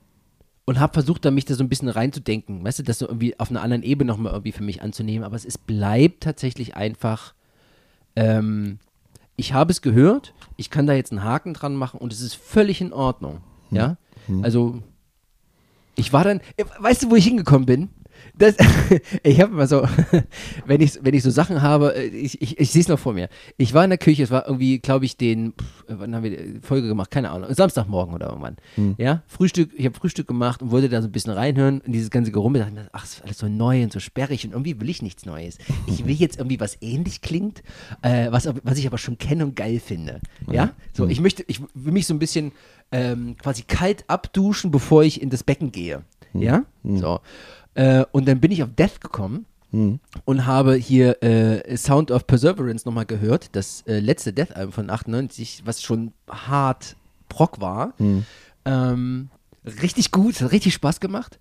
und habe versucht, da mich da so ein bisschen reinzudenken, weißt du, das so irgendwie auf einer anderen Ebene nochmal irgendwie für mich anzunehmen. Aber es ist, bleibt tatsächlich einfach, ähm, ich habe es gehört, ich kann da jetzt einen Haken dran machen und es ist völlig in Ordnung. Ja, also ich war dann, äh, weißt du, wo ich hingekommen bin? Das, <laughs> ich habe immer so, <laughs> wenn ich, wenn ich so Sachen habe, äh, ich, ich, ich sehe es noch vor mir. Ich war in der Küche, es war irgendwie, glaube ich, den, pff, wann haben wir die Folge gemacht? Keine Ahnung, Samstagmorgen oder irgendwann. Ja, Frühstück, ich habe Frühstück gemacht und wollte da so ein bisschen reinhören in dieses ganze Gerummel. dachte ich mir, Ach, es ist alles so neu und so sperrig und irgendwie will ich nichts Neues. Ich will jetzt irgendwie was ähnlich klingt, äh, was, was ich aber schon kenne und geil finde. Ja, so, ich möchte, ich will mich so ein bisschen ähm, quasi kalt abduschen, bevor ich in das Becken gehe. Ja? So. Äh, und dann bin ich auf Death gekommen Hm. und habe hier äh, Sound of Perseverance nochmal gehört, das äh, letzte Death-Album von 98, was schon hart Proc war. Hm. Ähm, richtig gut, hat richtig Spaß gemacht.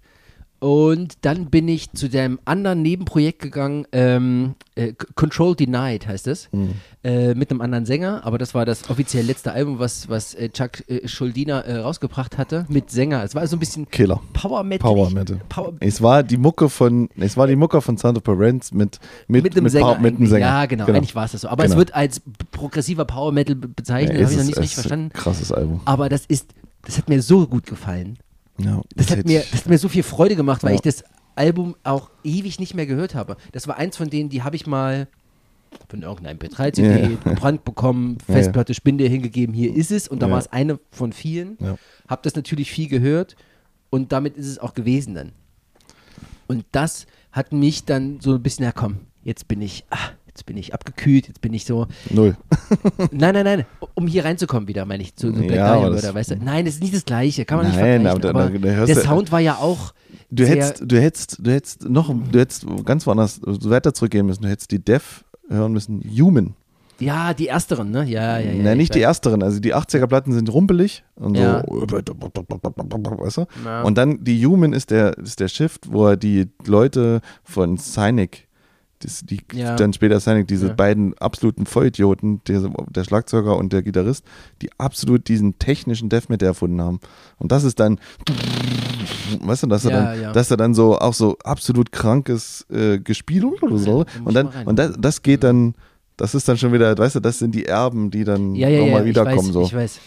Und dann bin ich zu dem anderen Nebenprojekt gegangen, ähm, äh, Control Denied heißt es, Hm. äh, mit einem anderen Sänger, aber das war das offiziell letzte Album, was, was äh, Chuck äh, Schuldiner äh, rausgebracht hatte, mit Sänger. Es war so ein bisschen Killer. Power Metal. Power Metal. Power Es war die Mucke von, es war die Mucke von Sound of Parents mit, mit, mit einem mit, Sänger. Mit einem. Sänger. Ja, genau, eigentlich war es das so. Aber es Genau. wird als progressiver Power Metal be- bezeichnet, Ja, habe ich noch es nicht richtig es verstanden. ein Krasses Album. Aber das ist, das hat mir so gut gefallen. Ja, Das hat, hätte mir, das hat mir so viel Freude gemacht, weil Ja. ich das Album auch ewig nicht mehr gehört habe. Das war eins von denen, die habe ich mal von irgendeinem P3-CD Ja. gebrannt bekommen, <laughs> Festplatte, Spinde hingegeben, hier ist es. Und da Ja. war es eine von vielen. Ja. Habe das natürlich viel gehört und damit ist es auch gewesen dann. Und das hat mich dann so ein bisschen, ja komm, jetzt bin ich, ah, jetzt bin ich abgekühlt, jetzt bin ich so, Null. <laughs> Nein, nein, nein. Um hier reinzukommen wieder, meine ich, zu, zu Black Ja, das- Murder, weißt du? Nein, das ist nicht das Gleiche, kann man nicht Nein, vergleichen. aber aber der Sound war ja auch Du hättest, du hättest, du hättest noch, du hättest ganz woanders so weiter zurückgehen müssen. Du hättest die Dev hören müssen. Human. ja, die ersteren, ne? Ja, ja, ja. Nein, ich nicht die ersteren. Also die 80er-Platten sind rumpelig und Ja. so. Weißt du? Ja. Und dann die Human ist der, ist der Shift, wo er die Leute von Cynic, das, die Ja. dann später Cynic, diese Ja. beiden absoluten Vollidioten, der, der Schlagzeuger und der Gitarrist, die absolut diesen technischen Death Metal erfunden haben. Und das ist dann, weißt du, dass er Ja, dann, ja. dass er dann so auch so absolut krankes äh, Gespiel oder so. Und dann, mal und das, das geht dann, das ist dann schon wieder, weißt du, das sind die Erben, die dann ja, ja, ja, nochmal ich wiederkommen. weiß, so. ich weiß.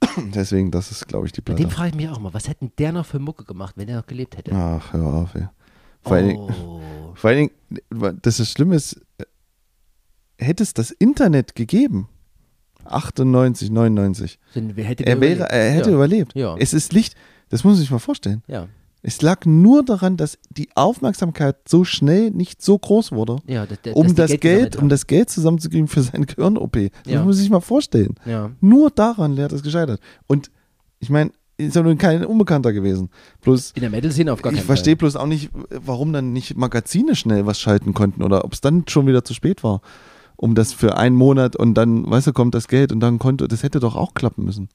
<clears throat> Deswegen, das ist, glaube ich, die Bei Platte. dem frage ich mich auch immer, was hätte denn der noch für Mucke gemacht, wenn er noch gelebt hätte? Ach, hör auf, ey. Vor allen Dingen, oh. Vor allen Dingen, das ist Schlimme ist, hätte es das Internet gegeben, 98, 99, Dann hätte er, wäre, er hätte ja. überlebt. Ja. Es ist Licht, das muss man sich mal vorstellen. Ja, Es lag nur daran, dass die Aufmerksamkeit so schnell nicht so groß wurde, ja dass, der- um das Geld Geld, um das Geld zusammenzukriegen für seine Gehirn-OP. Das Ja. muss man sich mal vorstellen. Ja. Nur daran wäre das gescheitert. Und ich meine, ist ja nun kein Unbekannter gewesen. Bloß In der Metal-Szene auf gar keinen ich verstehe bloß auch nicht, warum dann nicht Magazine schnell was schalten konnten oder ob es dann schon wieder zu spät war. Um das für einen Monat und dann, weißt du, kommt das Geld und dann konnte, das hätte doch auch klappen müssen.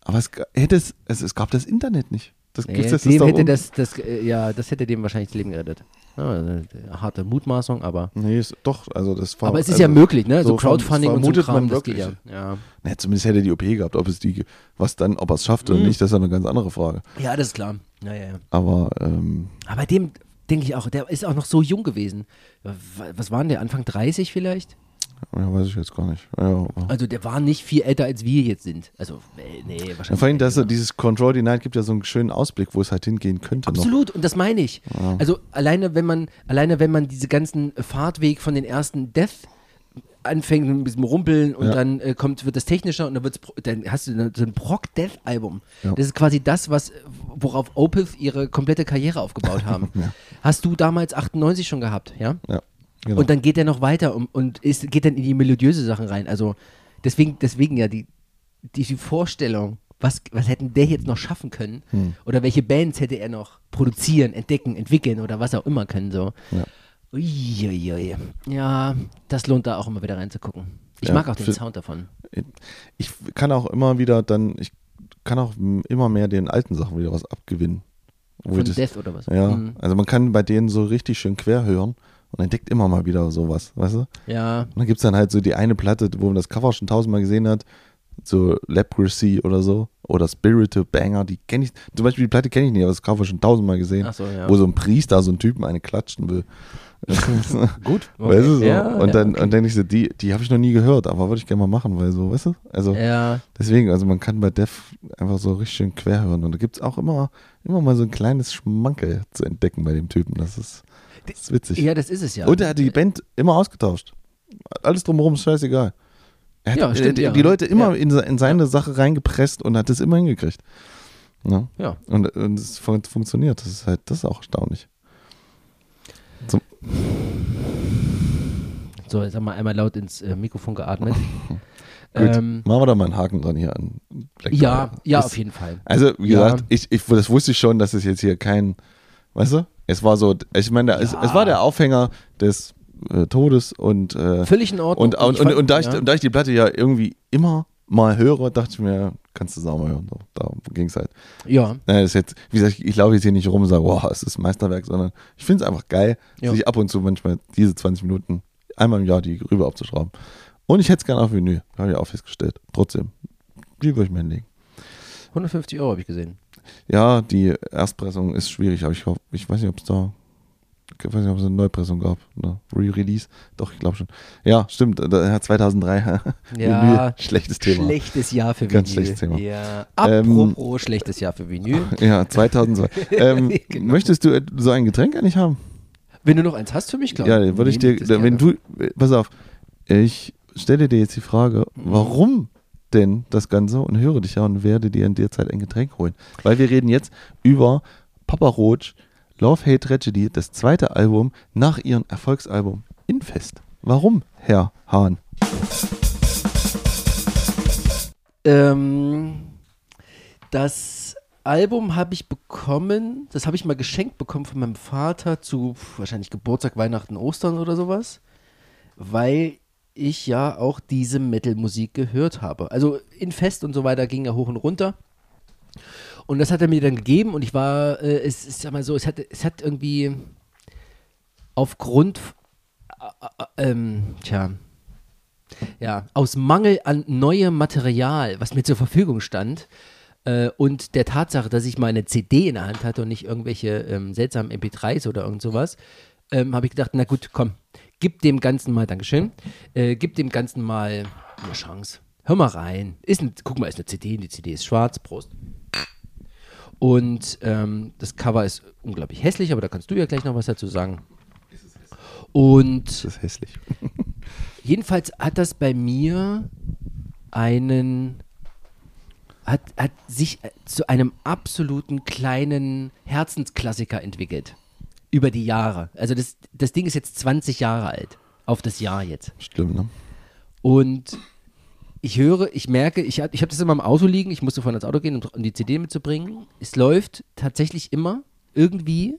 Aber es hätte es, es, es gab das Internet nicht. Das, Nee, das doch hätte un- das, das, äh, ja, das hätte dem wahrscheinlich das Leben gerettet. Ja, harte Mutmaßung, aber. Nee, ist, doch, also das war. Aber es ist also, ja möglich, ne? So, so Crowdfunding und so Kram, man das geht ja. wirklich. ja. Na, zumindest hätte er die OP gehabt. Ob es die, was dann, ob er es schafft oder Mhm. nicht, das ist eine ganz andere Frage. Ja, das ist klar. Ja, ja, ja. Aber ähm, Aber bei dem denke ich auch, der ist auch noch so jung gewesen. Was waren der? Anfang 30 vielleicht? Ja, weiß ich jetzt gar nicht. Ja, Also der war nicht viel älter, als wir jetzt sind. Also, äh, nee, wahrscheinlich. ja, vor allem, dass dieses Control Denied gibt ja so einen schönen Ausblick, wo es halt hingehen könnte noch. Absolut, und das meine ich. Also alleine wenn man, alleine wenn man diese ganzen Fahrtweg von den ersten Death anfängt mit diesem Rumpeln und Ja. dann äh, kommt, wird das technischer und dann, wird's, dann hast du so ein Brock-Death-Album. Ja. Das ist quasi das, was, worauf Opeth ihre komplette Karriere aufgebaut haben. <laughs> Ja. Hast du damals 98 schon gehabt, ja? Ja, genau. Und dann geht er noch weiter um, und ist, geht dann in die melodiöse Sachen rein. Also deswegen, deswegen ja die, die, die Vorstellung, was, was hätten der jetzt noch schaffen können Hm. oder welche Bands hätte er noch produzieren, entdecken, entwickeln oder was auch immer können. So. Ja. Uiuiui. Ja, das lohnt da auch immer wieder reinzugucken. Ich Ja, mag auch den für- Sound davon. ich kann auch immer wieder dann, ich kann auch immer mehr den alten Sachen wieder was abgewinnen. Von das, Death oder was? ja, Mhm. also man kann bei denen so richtig schön quer hören und entdeckt immer mal wieder sowas, weißt du? Ja, Und dann gibt es dann halt so die eine Platte, wo man das Cover schon tausendmal gesehen hat, so Leprosy oder so, oder Spiritual Banger, die kenne ich, zum Beispiel die Platte kenne ich nicht, aber das Cover schon tausendmal gesehen, ach so, ja. wo so ein Priester so einen Typen eine klatschen will. <laughs> Gut. <laughs> Weißt du so? Ja, und ja, dann, okay. und dann ich so, die, die habe ich noch nie gehört, aber würde ich gerne mal machen, weil so, weißt du? Also Ja, deswegen, also man kann bei Def einfach so richtig schön quer hören und da gibt es auch immer, immer mal so ein kleines Schmankel zu entdecken bei dem Typen. Das ist, das ist witzig. ja, das ist es ja. Und er hat die Band immer ausgetauscht. Alles drumherum ist scheißegal. Er hat Ja, stimmt, die, ja. Leute immer Ja. in, in seine Sache reingepresst und hat das immer hingekriegt. Ja. ja. Und, und es fun funktioniert. Das ist halt, das ist auch erstaunlich. So, jetzt haben wir einmal laut ins äh, Mikrofon geatmet. <laughs> Gut, Ähm, machen wir da mal einen Haken dran hier an. Black ja, Dahlia. ja, Ist- auf jeden Fall. Also, wie gesagt, ich, ich, das wusste ich schon, dass es jetzt hier kein, weißt du, es war so, ich meine, da- es, Ja. es war der Aufhänger des äh, Todes und, äh, Völlig in Ordnung. und, und, und, fand- und, da ich, ja. und da ich die Platte ja irgendwie immer mal höre, dachte ich mir, kannst du es auch mal hören. So, darum ging es halt. Ja, das ist jetzt, wie gesagt, ich laufe jetzt hier nicht rum und sage, wow, es ist ein Meisterwerk, sondern ich finde es einfach geil, Ja. sich ab und zu manchmal diese 20 Minuten einmal im Jahr die rüber aufzuschrauben. Und ich hätte es gerne auf Vinyl, habe ich auch festgestellt. Trotzdem, die würde ich mir hinlegen. 150 Euro habe ich gesehen. Ja, die Erstpressung ist schwierig, aber ich, hoff, ich weiß nicht, ob es da, ich weiß nicht, ob es eine Neupressung gab, eine Re-Release. Doch, ich glaube schon. Ja, stimmt, da- ja, 2003. <laughs> Ja, Vinyl, schlechtes Thema. Schlechtes Jahr für Ganz Vinyl. schlechtes Thema. Ja. Ähm, Apropos schlechtes Jahr für Vinyl. <laughs> Ja, 2002. <laughs> ähm, Genau. Möchtest du äh, so ein Getränk eigentlich haben? Wenn du noch eins hast für mich, klar. Ja, dann würde ich dir, wenn gerne. du, pass auf, ich stelle dir jetzt die Frage, warum denn das Ganze und höre dich ja und werde dir in der Zeit ein Getränk holen. Weil wir reden jetzt über Papa Roach, Love Hate Tragedy, das zweite Album nach ihrem Erfolgsalbum Infest. Warum, Herr Hahn? Ähm, das Album habe ich bekommen, das habe ich mal geschenkt bekommen von meinem Vater zu wahrscheinlich Geburtstag, Weihnachten, Ostern oder sowas, weil ich ja auch diese Metal-Musik gehört habe. Also in Fest und so weiter ging er hoch und runter. Und das hat er mir dann gegeben und ich war, äh, es ist ja mal so, es hat, es hat irgendwie aufgrund, äh, äh, ähm, tja, ja, aus Mangel an neuem Material, was mir zur Verfügung stand, äh, und der Tatsache, dass ich mal eine CD in der Hand hatte und nicht irgendwelche ähm, seltsamen MP3s oder irgend sowas, ähm, habe ich gedacht, na gut, komm, gib dem Ganzen mal, Dankeschön, äh, gib dem Ganzen mal eine Chance. Hör mal rein. Ist ein, guck mal, ist eine CD, die CD ist schwarz, Prost. Und ähm, das Cover ist unglaublich hässlich, aber da kannst du ja gleich noch was dazu sagen. Und Das ist hässlich. <laughs> Jedenfalls hat das bei mir einen, hat, hat sich zu einem absoluten kleinen Herzensklassiker entwickelt. Über die Jahre. Also das, das Ding ist jetzt 20 Jahre alt. Auf das Jahr jetzt. Stimmt, ne? Und ich höre, ich merke, ich habe ich hab das immer im Auto liegen, ich musste vorhin ins Auto gehen, um, um die CD mitzubringen. Es läuft tatsächlich immer irgendwie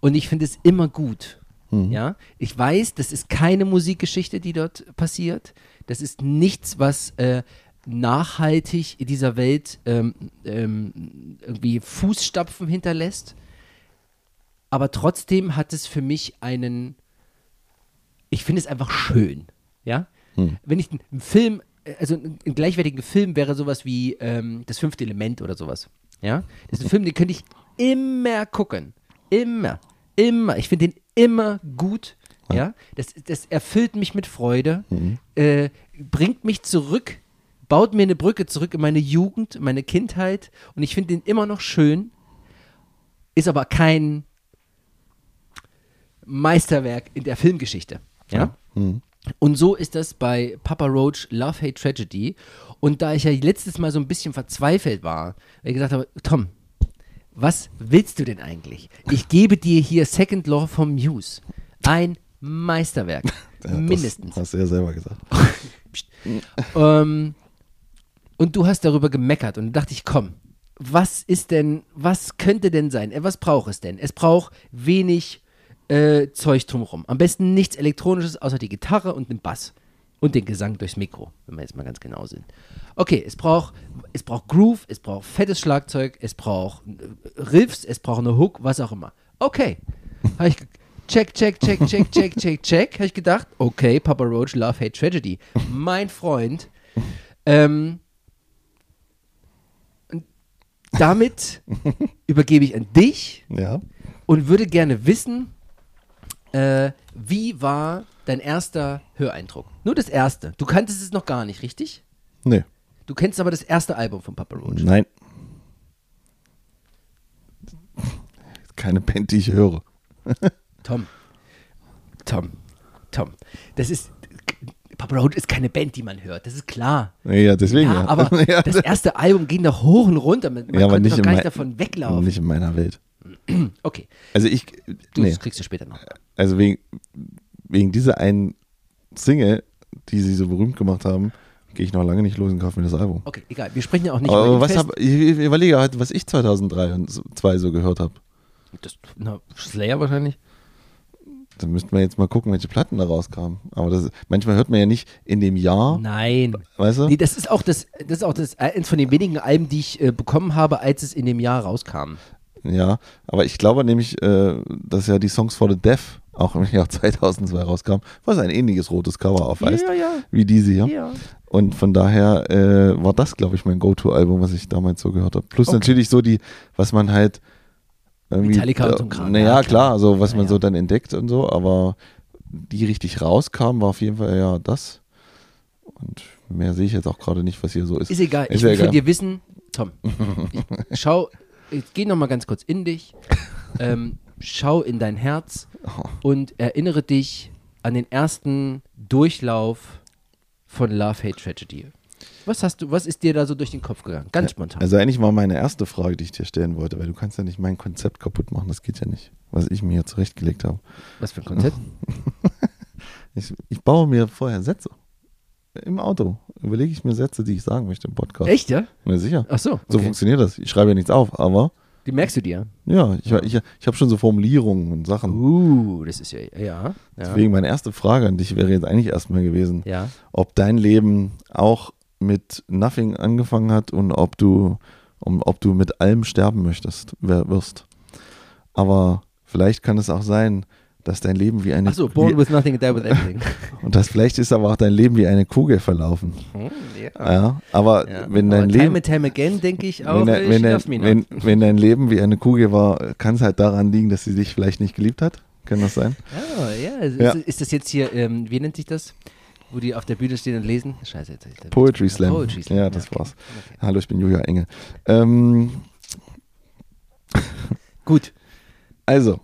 und ich finde es immer gut. Ja, ich weiß, das ist keine Musikgeschichte, die dort passiert. Das ist nichts, was äh, nachhaltig in dieser Welt ähm, ähm, irgendwie Fußstapfen hinterlässt. Aber trotzdem hat es für mich einen, ich finde es einfach schön. Ja, wenn ich einen Film, also einen gleichwertigen Film wäre sowas wie ähm, das fünfte Element oder sowas. Ja, das ist ein Film, den könnte ich immer gucken. Immer. Immer. Ich finde den immer gut. Ja, das, das erfüllt mich mit Freude, äh, bringt mich zurück, baut mir eine Brücke zurück in meine Jugend, in meine Kindheit und ich finde den immer noch schön, ist aber kein Meisterwerk in der Filmgeschichte. Ja? Und so ist das bei Papa Roach Love Hate Tragedy. Und da ich ja letztes Mal so ein bisschen verzweifelt war, weil ich gesagt habe, Tom, was willst du denn eigentlich? Ich gebe dir hier Second Law vom Muse. Ein Meisterwerk. <laughs> Ja, mindestens. Das hast du ja selber gesagt. <laughs> Ähm, und du hast darüber gemeckert und da dachte ich, komm, was ist denn, was könnte denn sein? Äh, Was braucht es denn? Es braucht wenig äh, Zeug drumherum. Am besten nichts Elektronisches außer die Gitarre und den Bass. Und den Gesang durchs Mikro, wenn wir jetzt mal ganz genau sind. Okay, es braucht, es braucht Groove, es braucht fettes Schlagzeug, es braucht äh, Riffs, es braucht eine Hook, was auch immer. Okay. <laughs> Habe ich check, check, check, check, check, check, check. Habe ich gedacht, okay, Papa Roach, Love, Hate, Tragedy. Mein Freund. Ähm, damit <laughs> übergebe ich an dich Ja. und würde gerne wissen, äh, wie war dein erster Höreindruck? Nur das erste. Du kanntest es noch gar nicht, richtig? Nee. Du kennst aber das erste Album von Papa Roach. Nein. Keine Band, die ich höre. Tom. Tom. Tom. Das ist. Papa Roach ist keine Band, die man hört. Das ist klar. Ja, deswegen. Ja, aber <laughs> ja, das erste Album ging doch hoch und runter. Man, ja, aber nicht, doch gar nicht davon weglaufen. nicht in meiner Welt. Okay, Also ich, du, nee, das kriegst du später noch. Also wegen, wegen dieser einen Single, die sie so berühmt gemacht haben, gehe ich noch lange nicht los und kaufe mir das Album. Okay, egal. Wir sprechen ja auch nicht Aber über was Fest. hab, ich, ich überlege halt, was ich 2003 und 2002 so gehört habe. Das, na, Slayer wahrscheinlich. Da müssten wir jetzt mal gucken, welche Platten da rauskamen. Aber das, manchmal hört man ja nicht in dem Jahr, Nein. weißt du? Nee, das ist auch das, das ist auch das eins von den wenigen Alben, die ich äh, bekommen habe, als es in dem Jahr rauskam. Ja, aber ich glaube nämlich, äh, dass ja die Songs for the Deaf auch im Jahr 2002 rauskamen, was ein ähnliches rotes Cover aufweist, Ja, ja. wie diese hier. Ja. Und von daher äh, war das, glaube ich, mein Go-To-Album, was ich damals so gehört habe. Plus Okay. natürlich so die, was man halt irgendwie. Metallica und so ein Kram, Naja, ja, klar, also was man so dann entdeckt und so, aber die richtig rauskam, war auf jeden Fall ja das. Und mehr sehe ich jetzt auch gerade nicht, was hier so ist. Ist egal. Ist ich will von dir wissen, Tom, <laughs> ich schau, ich geh noch mal ganz kurz in dich, <laughs> ähm, schau in dein Herz Oh. und erinnere dich an den ersten Durchlauf von Love Hate Tragedy. Was hast du, was ist dir da so durch den Kopf gegangen? Ganz spontan. Also eigentlich war meine erste Frage, die ich dir stellen wollte, weil du kannst ja nicht mein Konzept kaputt machen, das geht ja nicht, was ich mir hier zurechtgelegt habe. was für ein Konzept? <laughs> Ich, ich baue mir vorher Sätze. Im Auto überlege ich mir Sätze, die ich sagen möchte im Podcast. Echt, ja? Na sicher. Ach so. So Okay. funktioniert das. Ich schreibe ja nichts auf, aber Die merkst du dir. ja, ich, ich, ich habe schon so Formulierungen und Sachen. Uh, das ist ja, ja. ja. Deswegen meine erste Frage an dich wäre jetzt eigentlich erstmal gewesen, Ja. ob dein Leben auch mit Nothing angefangen hat und ob du, um, ob du mit allem sterben möchtest, wirst. Aber vielleicht kann es auch sein, dass dein Leben wie eine Ach so, born with nothing and die with everything. <laughs> und das vielleicht ist aber auch dein Leben wie eine Kugel verlaufen. Hm, ja. Ja, aber Ja. wenn Aber dein time Leben and time again denke ich auch, wenn, dein- wenn, dein, wenn, wenn dein Leben wie eine Kugel war, kann es halt daran liegen, dass sie dich vielleicht nicht geliebt hat. Kann das sein? Ah, ja. Ist, Ja. ist das jetzt hier, ähm, wie nennt sich das? Wo die auf der Bühne stehen und lesen? Scheiße, jetzt. jetzt- Poetry Slam. Poetry Slam. Ja, das okay. war's. Okay. Hallo, ich bin Julia Engel. Ähm, Gut. <laughs> also,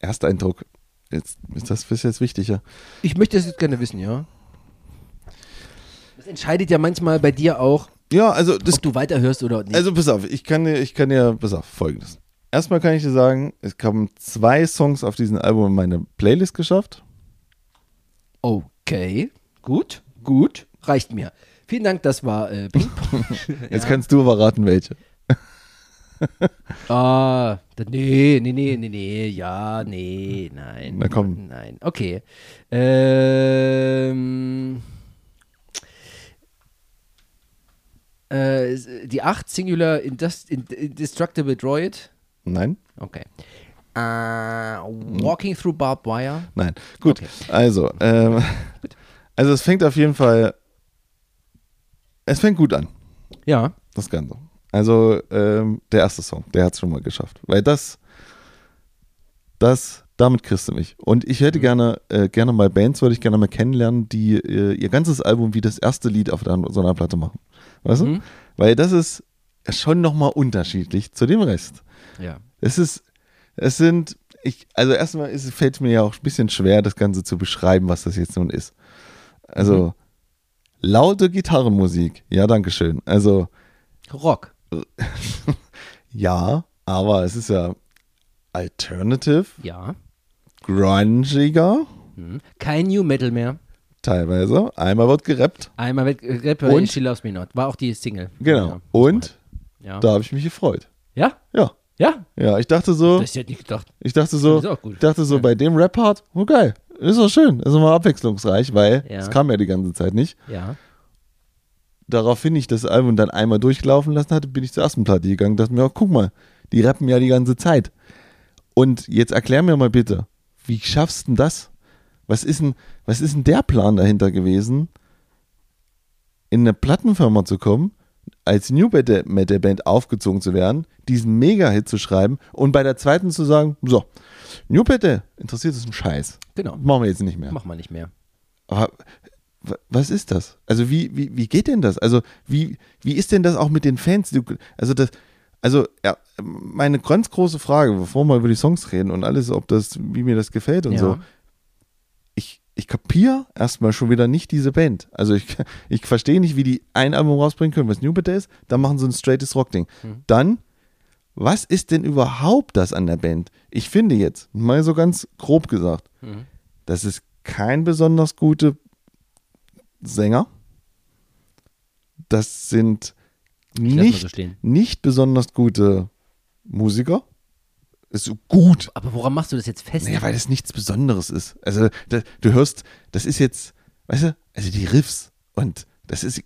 äh, erster Eindruck. Jetzt, ist das ist jetzt wichtiger. Ich möchte das jetzt gerne wissen, ja. Das entscheidet ja manchmal bei dir auch, Ja, also, das, ob du weiterhörst oder nicht. also pass auf, ich kann dir, ich kann dir, pass auf, folgendes. Erstmal kann ich dir sagen, es haben zwei Songs auf diesem Album in meine Playlist geschafft. okay. Gut, gut. Reicht mir. Vielen Dank, das war äh, Ping-Pong. <laughs> Jetzt kannst du verraten, welche. <laughs> Ah, nee, nee, nee, nee, nee, ja, nee, nein. Na komm. Nein, okay. Ähm, äh, die 8 Singular Indust Indestructible Droid. Nein? Okay. Äh, walking Through Barbed Wire. Nein. Gut. Okay. Also, ähm, also es fängt auf jeden Fall, es fängt gut an, Ja. das Ganze. Also ähm, der erste Song, der hat es schon mal geschafft. Weil das, das, damit kriegst du mich. Und ich hätte gerne, äh, gerne mal Bands, würde ich gerne mal kennenlernen, die äh, ihr ganzes Album wie das erste Lied auf der, so einer Platte machen. Weißt du? Mhm. Weil das ist schon nochmal unterschiedlich zu dem Rest. Ja. Es ist, es sind, ich, also erstmal ist, es- fällt mir ja auch ein bisschen schwer, das Ganze zu beschreiben, was das jetzt nun ist. Also, Mhm. laute Gitarrenmusik, ja, dankeschön. Also, Rock. <laughs> ja, aber es ist ja alternative, Ja. grungiger, Mhm. Kein New Metal mehr. teilweise. Einmal wird gerappt, Einmal äh, Rapper Und? She Loves Me Not. War auch die Single. genau. Ja. Und Ja. da habe ich mich gefreut. Ja? Ja, Ja? ja, ich dachte so, Das hätte ich nicht gedacht. ich dachte so, Das ist auch gut. ich dachte so Ja. bei dem Rap-Part, oh geil, ist doch schön, ist mal abwechslungsreich, weil es kam ja die ganze Zeit nicht. Ja. Daraufhin ich das Album dann einmal durchlaufen lassen hatte, bin ich zur ersten Platte gegangen dachte mir, oh, guck mal, die rappen ja die ganze Zeit. Und jetzt erklär mir mal bitte, wie schaffst du denn das? Was ist denn, was ist denn der Plan dahinter gewesen, in eine Plattenfirma zu kommen, als New Metal Band aufgezogen zu werden, diesen Mega-Hit zu schreiben und bei der zweiten zu sagen, so, New Metal interessiert uns einen Scheiß. Genau. Machen wir jetzt nicht mehr. Mach mal nicht mehr. Aber was ist das? Also wie, wie, wie geht denn das? Also wie, wie ist denn das auch mit den Fans? Also das, also ja, meine ganz große Frage, bevor wir über die Songs reden und alles, ob das, wie mir das gefällt und Ja. so. Ich, ich kapiere erstmal schon wieder nicht diese Band. Also ich, ich verstehe nicht, wie die ein Album rausbringen können, was New Better ist, dann machen sie ein straightes Rock-Ding. Mhm. Dann, was ist denn überhaupt das an der Band? Ich finde jetzt, mal so ganz grob gesagt, Mhm. das ist kein besonders guter Sänger. das sind mal so nicht, nicht besonders gute Musiker. Ist so gut. Aber woran machst du das jetzt fest? Naja, weil das nichts Besonderes ist. Also, da, du hörst, das ist jetzt, weißt du, also die Riffs und das ist,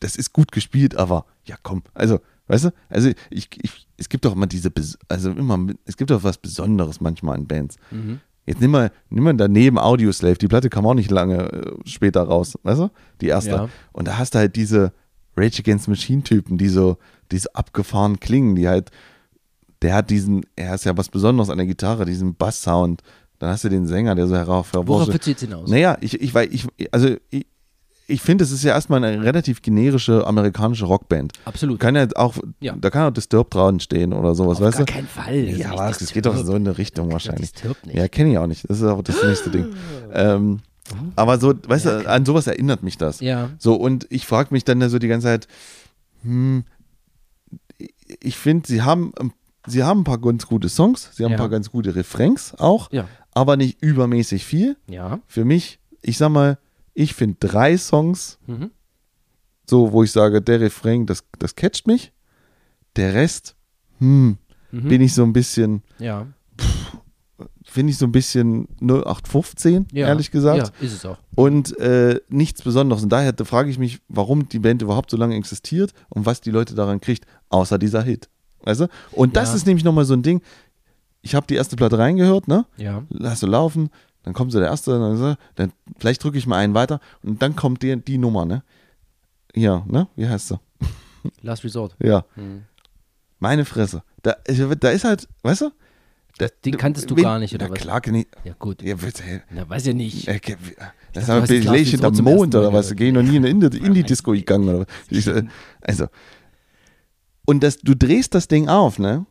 das ist gut gespielt, aber ja, komm, also, weißt du, also ich, ich, es gibt doch immer diese, also immer, es gibt doch was Besonderes manchmal in Bands. Mhm. Jetzt nimm mal, nimm mal daneben Audioslave, die Platte kam auch nicht lange äh, später raus, weißt du, die erste. Ja. Und da hast du halt diese Rage Against Machine Typen, die so, die so abgefahren klingen, die halt, der hat diesen, er ist ja was Besonderes an der Gitarre, diesen Bass-Sound. Dann hast du den Sänger, der so herauf Worauf willst du jetzt hinaus? naja, ich, ich, weil ich, also ich, ich finde, es ist ja erstmal eine relativ generische amerikanische Rockband. Absolut. Kann ja auch, Ja. da kann auch Disturbed dran stehen oder sowas, Auf weißt gar du? keinen Fall. Das Ja, was, es geht doch so in eine Richtung wahrscheinlich. Disturbed nicht. Ja, kenne ich auch nicht. Das ist auch das nächste Ding. Ähm, aber so, weißt du, an sowas erinnert mich das. Ja. So, und ich frage mich dann so die ganze Zeit, hm, ich finde, sie haben, ähm, sie haben ein paar ganz gute Songs, sie haben Ja. ein paar ganz gute Refrains auch, Ja. aber nicht übermäßig viel. Ja. Für mich, ich sag mal, ich finde drei Songs, Mhm. so, wo ich sage, der Refrain, das, das catcht mich. Der Rest, hm, Mhm. bin ich so ein bisschen, Ja. finde ich so ein bisschen 0815, ja. ehrlich gesagt. Ja, ist es auch. Und äh, nichts Besonderes. Und daher frage ich mich, warum die Band überhaupt so lange existiert und was die Leute daran kriegt, außer dieser Hit. Weißt du? Und das Ja. ist nämlich nochmal so ein Ding. Ich habe die erste Platte reingehört, ne? Ja. Lass so laufen, dann kommt so der erste, dann, so, dann vielleicht drücke ich mal einen weiter und dann kommt die, die Nummer, ne? Ja, ne? Wie heißt sie? <laughs> Last Resort. Ja. Mhm. Meine Fresse. Da, da ist halt, weißt du? Da, Den kanntest du wenn- gar nicht, oder na, was? klar, ich. Ja, gut. Ja, bitte, hey. Na, weiß ja nicht. Ke- Das haben wir hinterm zum ersten Mond oder was? Gehe ich noch nie in eine Indie- Indie-Disco gegangen oder was? Also. Und das, du drehst das Ding auf, ne?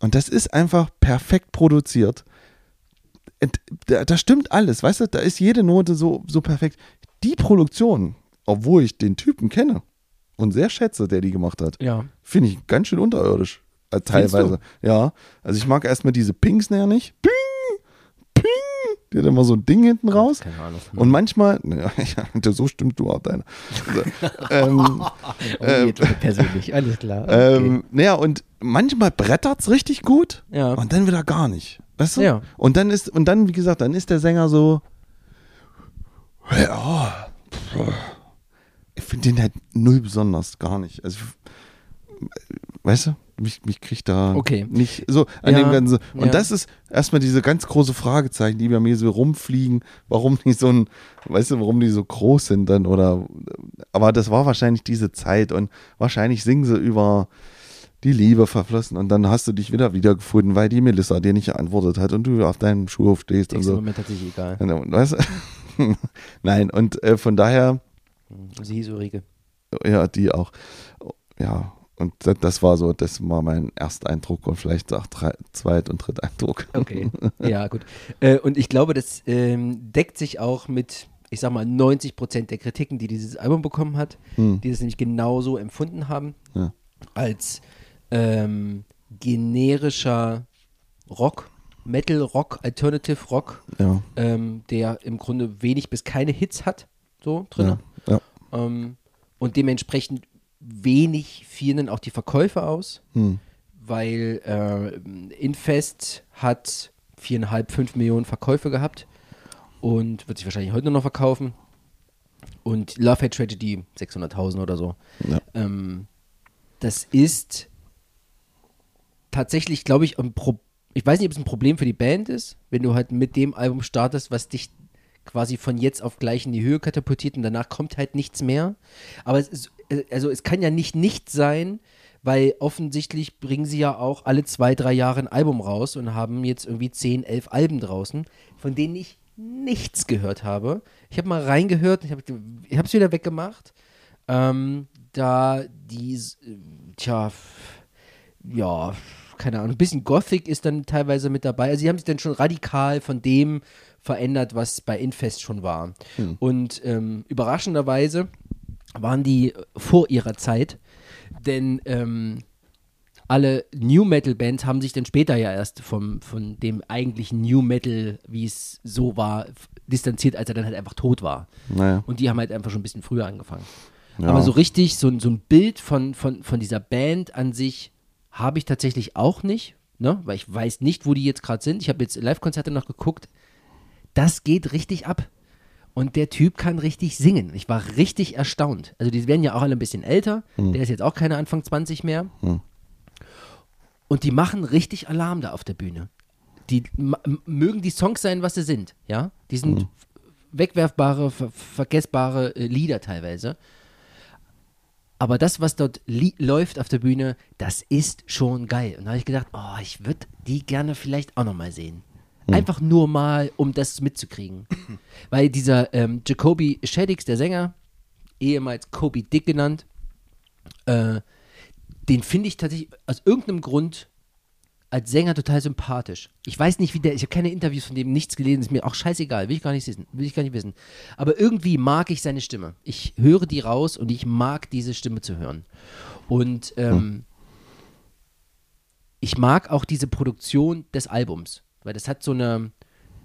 Und das ist einfach perfekt produziert. Da, da stimmt alles, weißt du? Da ist jede Note so, so perfekt. Die Produktion, obwohl ich den Typen kenne und sehr schätze, der die gemacht hat, Ja. finde ich ganz schön unterirdisch. Äh, teilweise. Ja. Also ich mag erstmal diese Ping-Snare nicht. Ping! Ping! Die hat immer so ein Ding hinten raus. Keine Ahnung. Und manchmal, <laughs> naja, ja, so stimmt du auch deine. Also, ähm, <laughs> wird persönlich, alles klar. ähm, naja, und manchmal brettert es richtig gut Ja. und dann wieder gar nicht. Weißt du? Ja. Und dann ist, und dann, wie gesagt, dann ist der Sänger so. Ja, ich finde den halt null besonders, gar nicht. Also, weißt du, mich, mich kriegt da Okay. nicht so an Ja, dem ganzen. Und ja. das ist erstmal diese ganz große Fragezeichen, die bei mir so rumfliegen, warum die so ein, weißt du, warum die so groß sind dann oder. Aber das war wahrscheinlich diese Zeit und wahrscheinlich singen sie über die Liebe verflossen und dann hast du dich wieder wiedergefunden, weil die Melissa dir nicht geantwortet hat und du auf deinem Schulhof stehst im so. Moment tatsächlich egal. Weißt du? <laughs> Nein, und äh, von daher, Sie hieß Ulrike. ja, die auch. Ja, und das, das war so, das war mein Ersteindruck und vielleicht auch drei, Zweit- und Dritteindruck. Okay. <laughs> ja, gut. Äh, und ich glaube, das ähm, deckt sich auch mit, ich sag mal, 90 Prozent der Kritiken, die dieses Album bekommen hat, Hm. die das nämlich genauso empfunden haben, Ja. als ähm, generischer Rock, Metal Rock, Alternative Rock, Ja, ähm, der im Grunde wenig bis keine Hits hat, so drin. ja, ja. Ähm, und dementsprechend wenig fielen auch die Verkäufe aus, Hm. weil äh, Infest hat viereinhalb, fünf Millionen Verkäufe gehabt und wird sich wahrscheinlich heute noch verkaufen. Und Love Hate Tragedy 600.000 oder so. Ähm, das ist tatsächlich, glaube ich, ein Pro ich weiß nicht, ob es ein Problem für die Band ist, wenn du halt mit dem Album startest, was dich quasi von jetzt auf gleich in die Höhe katapultiert und danach kommt halt nichts mehr. Aber es ist, äh, also es kann ja nicht nichts sein, weil offensichtlich bringen sie ja auch alle zwei, drei Jahre ein Album raus und haben jetzt irgendwie zehn, elf Alben draußen, von denen ich nichts gehört habe. Ich habe mal reingehört, ich habe es wieder weggemacht. Ähm, da die, äh, tja, ja, keine Ahnung, ein bisschen Gothic ist dann teilweise mit dabei. Also sie haben sich dann schon radikal von dem verändert, was bei Infest schon war. Und ähm, überraschenderweise waren die vor ihrer Zeit, denn ähm, alle New Metal Bands haben sich dann später ja erst vom, von dem eigentlichen New Metal, wie es so war, distanziert, als er dann halt einfach tot war. Naja. Und die haben halt einfach schon ein bisschen früher angefangen. Ja. Aber so richtig, so, so ein Bild von, von, von dieser Band an sich habe ich tatsächlich auch nicht, ne? weil ich weiß nicht, wo die jetzt gerade sind. Ich habe jetzt Live-Konzerte noch geguckt. Das geht richtig ab. Und der Typ kann richtig singen. Ich war richtig erstaunt. Also die werden ja auch alle ein bisschen älter. Der ist jetzt auch keine Anfang 20 mehr. Hm. Und die machen richtig Alarm da auf der Bühne. Die mögen die Songs sein, was sie sind, ja? Die sind wegwerfbare, ver vergessbare äh, Lieder teilweise. Aber das, was dort läuft auf der Bühne, das ist schon geil. Und da habe ich gedacht, oh, ich würde die gerne vielleicht auch nochmal sehen. Einfach nur mal, um das mitzukriegen. <laughs> Weil dieser ähm, Jacoby Shaddix, der Sänger, ehemals Kobe Dick genannt, äh, den finde ich tatsächlich aus irgendeinem Grund als Sänger total sympathisch. Ich weiß nicht, wie der, ich habe keine Interviews von dem, nichts gelesen, ist mir auch scheißegal, will ich gar nicht wissen, will ich gar nicht wissen. Aber irgendwie mag ich seine Stimme. Ich höre die raus und ich mag diese Stimme zu hören. Und ähm, ich mag auch diese Produktion des Albums, weil das hat so eine,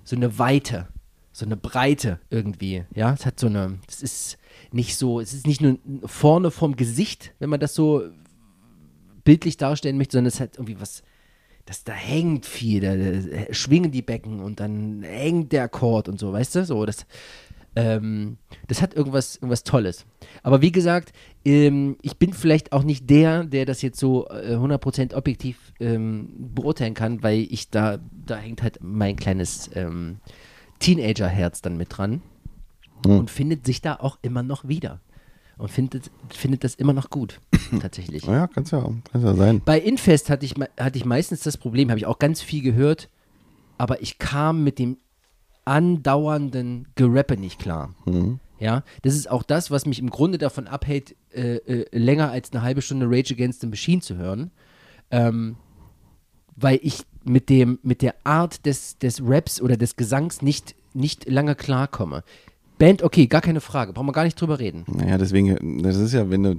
so eine Weite, so eine Breite irgendwie, ja, es hat so eine, es ist nicht so, es ist nicht nur vorne vom Gesicht, wenn man das so bildlich darstellen möchte, sondern es hat irgendwie was, das da hängt viel, da, da schwingen die Becken und dann hängt der Akkord und so, weißt du, so, das, ähm, das hat irgendwas, irgendwas Tolles. Aber wie gesagt, ähm, ich bin vielleicht auch nicht der, der das jetzt so äh, 100% objektiv ähm, beurteilen kann, weil ich da, da hängt halt mein kleines ähm, Teenager-Herz dann mit dran und findet sich da auch immer noch wieder. Und findet, findet das immer noch gut, <coughs> tatsächlich. Naja, kann es ja, kann's ja sein. Bei Infest hatte ich, hatte ich meistens das Problem, habe ich auch ganz viel gehört, aber ich kam mit dem andauernden Gerappe nicht klar. Ja, das ist auch das, was mich im Grunde davon abhält, äh, äh, länger als eine halbe Stunde Rage Against the Machine zu hören. Ähm, weil ich mit dem, mit der Art des, des Raps oder des Gesangs nicht, nicht lange klarkomme. Band, okay, gar keine Frage, brauchen wir gar nicht drüber reden. Naja, deswegen, das ist ja, wenn du,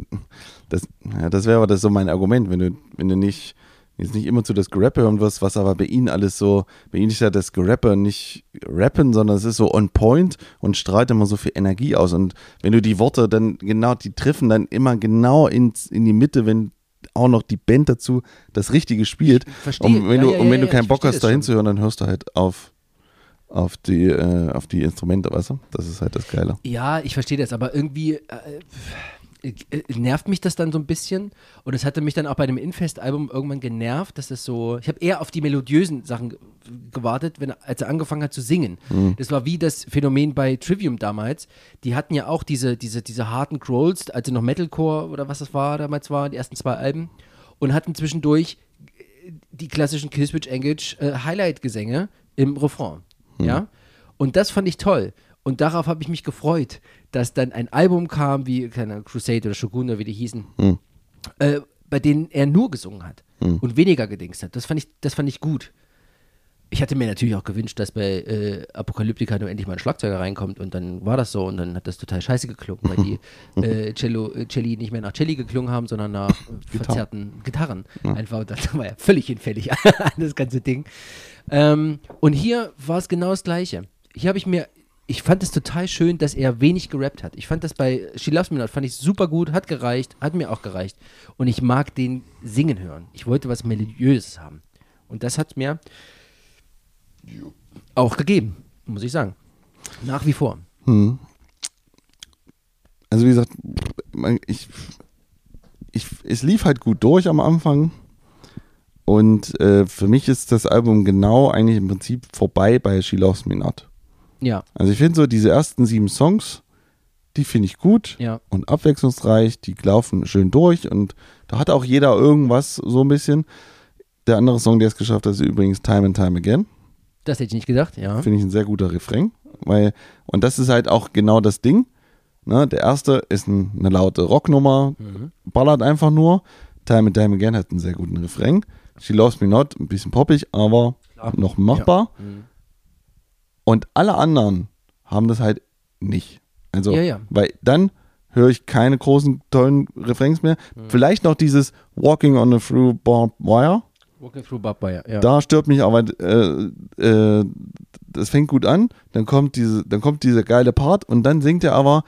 das, ja, das wäre aber das so mein Argument, wenn du, wenn du nicht, jetzt nicht immer zu das Gerappe hören wirst, was aber bei ihnen alles so, bei ihnen ist ja das Gerappe nicht rappen, sondern es ist so on point und strahlt immer so viel Energie aus. Und wenn du die Worte dann genau, die treffen dann immer genau ins, in die Mitte, wenn auch noch die Band dazu das Richtige spielt. verstehe. Und wenn Ja, du, ja, und wenn ja, du keinen Bock hast, da hinzuhören, dann hörst du halt auf, auf die, äh, auf die Instrumente, weißt du? Das ist halt das Geile. Ja, ich verstehe das, aber irgendwie äh, äh, nervt mich das dann so ein bisschen. Und es hatte mich dann auch bei dem Infest-Album irgendwann genervt, dass das so. Ich habe eher auf die melodiösen Sachen ge- gewartet, wenn, als er angefangen hat zu singen. Das war wie das Phänomen bei Trivium damals. Die hatten ja auch diese, diese, diese harten Growls, als sie noch Metalcore oder was das war damals war, die ersten zwei Alben. Und hatten zwischendurch äh, die klassischen Killswitch Engage äh, Highlight-Gesänge im Refrain. Ja. Und das fand ich toll. Und darauf habe ich mich gefreut, dass dann ein Album kam, wie keine Crusade oder Shogun oder wie die hießen, äh, bei denen er nur gesungen hat und weniger gedingst hat. Das fand ich, das fand ich gut. Ich hatte mir natürlich auch gewünscht, dass bei äh, Apokalyptika nur endlich mal ein Schlagzeuger reinkommt und dann war das so und dann hat das total scheiße geklungen, weil die <laughs> äh, Cello, äh, Celli nicht mehr nach Celli geklungen haben, sondern nach äh, verzerrten Gitarren. Einfach, und das <laughs> war ja völlig hinfällig, <laughs> das ganze Ding. Ähm, und hier war es genau das Gleiche. Hier habe ich mir, ich fand es total schön, dass er wenig gerappt hat. Ich fand das bei She Loves Me Not, fand ich super gut, hat gereicht, hat mir auch gereicht. Und ich mag den singen hören. Ich wollte was Melodiöses haben. Und das hat mir auch gegeben, muss ich sagen. Nach wie vor. Also wie gesagt, ich, ich, es lief halt gut durch am Anfang. Und äh, für mich ist das Album genau eigentlich im Prinzip vorbei bei She Loves Me Not. Ja, Also ich finde so diese ersten sieben Songs, die finde ich gut ja. und abwechslungsreich, die laufen schön durch und da hat auch jeder irgendwas so ein bisschen. Der andere Song, der es geschafft hat, ist übrigens Time and Time Again. Das hätte ich nicht gedacht, ja. Finde ich ein sehr guter Refrain. Weil, und das ist halt auch genau das Ding. Ne? Der erste ist ein, eine laute Rocknummer, ballert einfach nur. Time and Time Again hat einen sehr guten Refrain. She Loves Me Not, ein bisschen poppig, aber Klar. noch machbar. Mhm. Und alle anderen haben das halt nicht. Also, Ja, ja. weil dann höre ich keine großen, tollen Refrains mehr. Mhm. Vielleicht noch dieses Walking on a Through Barbed Wire. Walking Through Barbed Wire, ja. Da stört mich aber, äh, äh, das fängt gut an, dann kommt diese, dann kommt dieser geile Part und dann singt er aber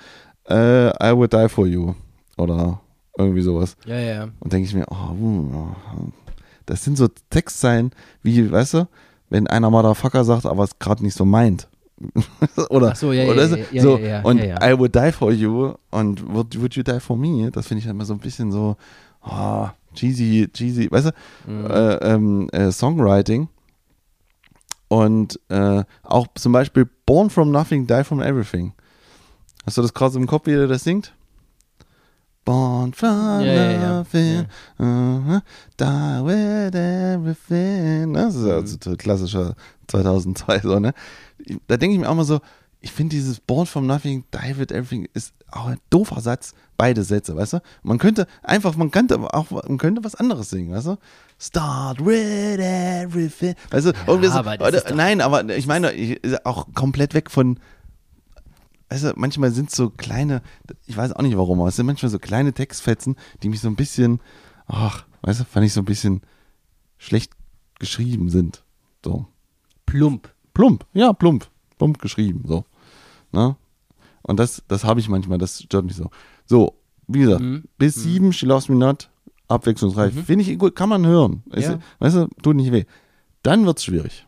äh, I would die for you. oder irgendwie sowas. Ja, ja, ja. Und denke ich mir, oh, uh, das sind so Textzeilen, wie, weißt du, wenn einer Motherfucker sagt, aber es gerade nicht so meint. <laughs> oder so, ja, ja, oder ja, ja, so ja, ja, und ja, ja. I would die for you und would, would you die for me? Das finde ich immer so ein bisschen so oh, cheesy, cheesy, weißt du, Mhm. äh, ähm, äh, Songwriting. Und äh, auch zum Beispiel Born from Nothing, Die from Everything. Hast du das gerade im Kopf, wie der das singt? Born from Ja, ja, ja. nothing, uh, die with everything. Das ist ja so ein klassischer 2002 so, ne? Da denke ich mir auch mal so, ich finde dieses Born from Nothing, Die with Everything ist auch ein doofer Satz, beide Sätze, weißt du? Man könnte einfach, man könnte auch, man könnte was anderes singen, weißt du? Start with everything. Weißt du, so, aber das oder, nein, aber ich meine, ich, auch komplett weg von, weißt du, manchmal sind so kleine, ich weiß auch nicht warum, aber es sind manchmal so kleine Textfetzen, die mich so ein bisschen, ach, weißt du, fand ich so ein bisschen schlecht geschrieben sind. So. Plump. Plump, ja, plump. Plump geschrieben, so. Ne? Und das, das habe ich manchmal, das stört mich so. So, wie gesagt, Mhm. bis sieben, She Loves Me Not, abwechslungsreich. Finde ich gut, kann man hören. Ist, Ja. Weißt du, tut nicht weh. Dann wird's schwierig.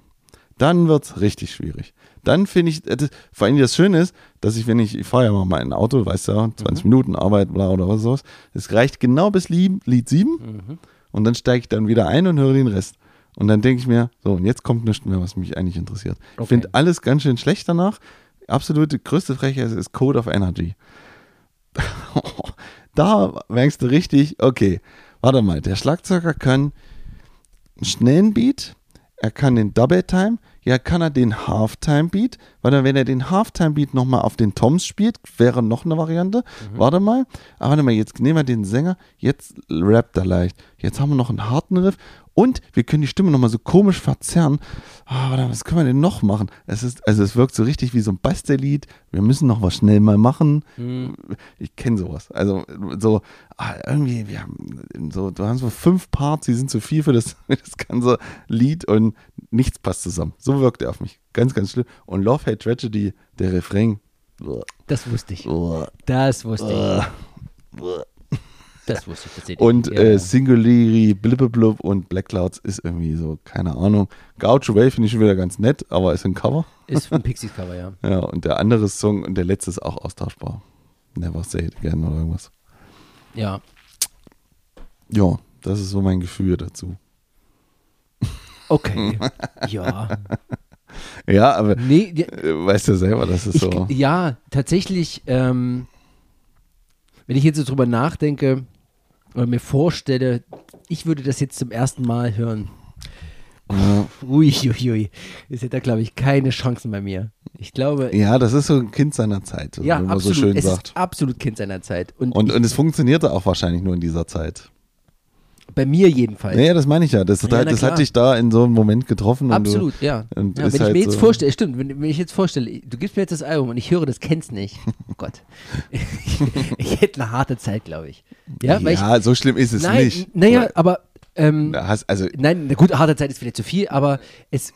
Dann wird's richtig schwierig. Dann finde ich, das, vor allem das Schöne ist, dass ich, wenn ich, ich fahre ja mal mein Auto, weißt du ja, 20 Minuten Arbeit, bla oder was sowas, es reicht genau bis Lied, Lied 7 Mhm. und dann steige ich dann wieder ein und höre den Rest. Und dann denke ich mir, so, und jetzt kommt nichts mehr, was mich eigentlich interessiert. Ich Okay. finde alles ganz schön schlecht danach. Absolute größte Frechheit ist Code of Energy. <laughs> da merkst du richtig, okay, warte mal, der Schlagzeuger kann einen schnellen Beat, er kann den Double Time, ja, kann er den Halftime Beat, weil dann, wenn er den Halftime Beat nochmal auf den Toms spielt, wäre noch eine Variante. Warte mal, aber warte mal, jetzt nehmen wir den Sänger, jetzt rappt er leicht. Jetzt haben wir noch einen harten Riff und wir können die Stimme nochmal so komisch verzerren. Mal, was können wir denn noch machen? Es ist, also es wirkt so richtig wie so ein Bastellied. Wir müssen noch was schnell mal machen. Mhm. Ich kenne sowas. Also so, ah, irgendwie, wir haben so, du hast so fünf Parts, die sind zu viel für das, <laughs> für das ganze Lied und nichts passt zusammen. So wirkt er auf mich. Ganz, ganz schlimm. Und Love, Hate, Tragedy, der Refrain. Das wusste ich. Das wusste ich. Das wusste ich tatsächlich. ja, äh. Singularity, Blibbeblub und Black Clouds ist irgendwie so, keine Ahnung. Gaucho Way finde ich schon wieder ganz nett, aber ist ein Cover. Ist ein <laughs> Pixies-Cover, ja. Ja, und der andere Song und der letzte ist auch austauschbar. Never Say It Again oder irgendwas. Ja. Ja, das ist so mein Gefühl dazu. Okay. <laughs> ja. Ja, aber Nee, ja, weißt du selber, das ist ich, so. ja, tatsächlich, ähm, wenn ich jetzt so drüber nachdenke oder mir vorstelle, ich würde das jetzt zum ersten Mal hören. Ja. Ui, ui, ui. Es hätte da, glaube ich, keine Chancen bei mir. Ich glaube, Ja, das ist so ein Kind seiner Zeit, ja, wie man absolut. so schön es sagt. ist absolut Kind seiner Zeit. Und, Und, ich, und es funktionierte auch wahrscheinlich nur in dieser Zeit. Bei mir jedenfalls. Naja, das meine ich ja. Das, Ja, na das hat dich da in so einem Moment getroffen. Absolut, ja. und ja ist wenn ich halt mir jetzt so- vorstelle, stimmt, wenn, wenn ich jetzt vorstelle, du gibst mir jetzt das Album und ich höre, das kennst nicht. Oh Gott. ich, <laughs> ich hätte eine harte Zeit, glaube ich. Du, Ja, ja, ich, so schlimm ist es nein, nicht. naja, aber ähm, hast, also nein, eine gute harte Zeit ist vielleicht zu viel, aber es,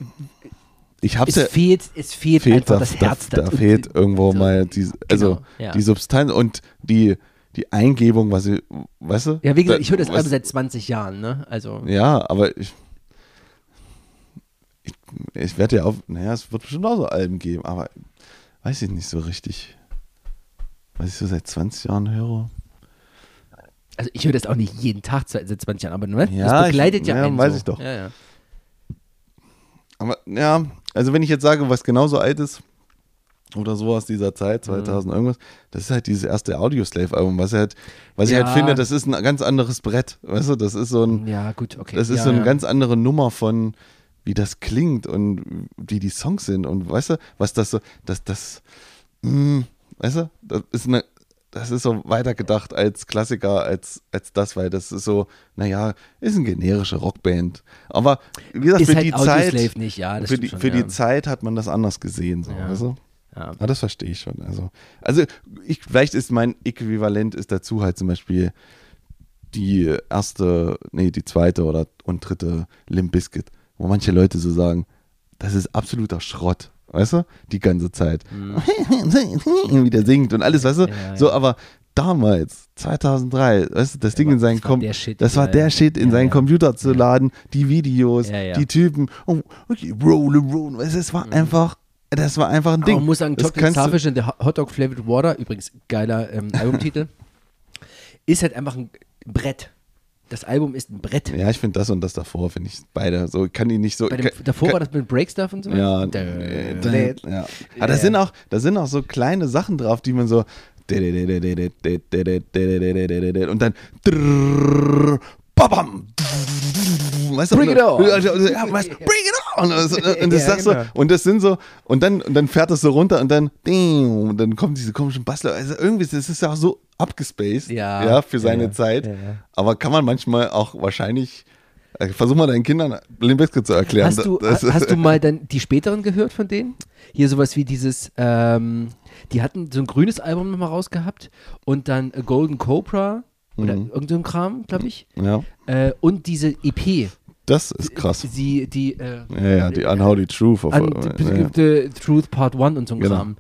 ich hab's es ja, fehlt, es fehlt, fehlt einfach da, das Herz. da, da fehlt irgendwo so, mal die, also genau, ja. die Substanz und die, die Eingebung, was sie, weißt du? Ja, wie gesagt, ich höre das Album seit 20 Jahren, ne? Also, Ja, aber ich, ich, ich werde ja auch, naja, es wird bestimmt auch so Alben geben, aber weiß ich nicht so richtig. Was ich so seit 20 Jahren höre. also ich höre das auch nicht jeden Tag seit seit 20 Jahren, aber ne? Ja, das begleitet ich- ja, ja, einen weiß so. ich doch. Ja, ja. Aber ja, also wenn ich jetzt sage, was genauso alt ist oder so aus dieser Mhm. Zeit, 2000 irgendwas, das ist halt dieses erste Audioslave-Album, was, halt, was ich Ja. halt finde, das ist ein ganz anderes Brett, weißt du, das ist so ein, ja, gut, okay. das ist ja, so eine ja. ganz andere Nummer von, wie das klingt und wie die Songs sind und weißt du, was das so, das, das, mh, weißt du, das ist eine, das ist so weitergedacht als Klassiker, als, als das, weil das ist so, naja, ist eine generische Rockband. Aber wie gesagt, Ist für halt die Audioslave Zeit, nicht, ja, für, die, schon, für ja. die Zeit hat man das anders gesehen, so, Ja. weißt du? Ja. Ja, das verstehe ich schon. Also, also ich, vielleicht ist mein Äquivalent ist dazu halt zum Beispiel die erste, nee, die zweite oder und dritte Limp Bizkit, wo manche Leute so sagen, das ist absoluter Schrott, weißt du? Die ganze Zeit. <laughs> Wie der singt und alles, weißt du? Mhm. Ja, ja. So, aber damals, 2003, weißt du, das Ding in seinen Shit, das war der. Shit in Ja, seinen ja. Computer zu laden, die Videos, die Typen, oh, okay, roll, roll, weißt du, es war einfach, das war einfach ein Aber Ding. man muss sagen, Das Chocolate Starfish and the Hot Dog Flavored Water, übrigens geiler ähm, Albumtitel, ist halt einfach ein Brett. Das Album ist ein Brett. Ja, ich finde das und das davor, finde ich beide so, kann die nicht so. Bei dem, kann, davor kann, war das mit Breakstuff und so. Ja, äh, dä- ja. Ja, Aber da sind auch, da sind auch so kleine Sachen drauf, die man so und dann babam, weißt du, Bring it on. Ja, ja, weißt, bring it on. Und das, und <laughs> das Ja, sagst genau. so, und das sind so, und dann, und dann fährt das so runter und dann, und dann kommen diese komischen Bastler. Also irgendwie, das ist ja auch so abgespaced, Ja. ja, für seine Ja, Zeit. Aber kann man manchmal auch wahrscheinlich, äh, versuch mal deinen Kindern Limbesko zu erklären. Hast du, Das- hast du <laughs> mal dann die späteren gehört von denen? Hier sowas wie dieses, ähm, die hatten so ein grünes Album nochmal rausgehabt und dann A Golden Cobra oder Mhm. irgend so ein Kram, glaube ich. ja, Äh, und diese EP. Das ist krass. Die, die, äh, Ja, ja, die Unholy Truth. Auf, an, ja. the Truth Part 1 und so Genau. Kram.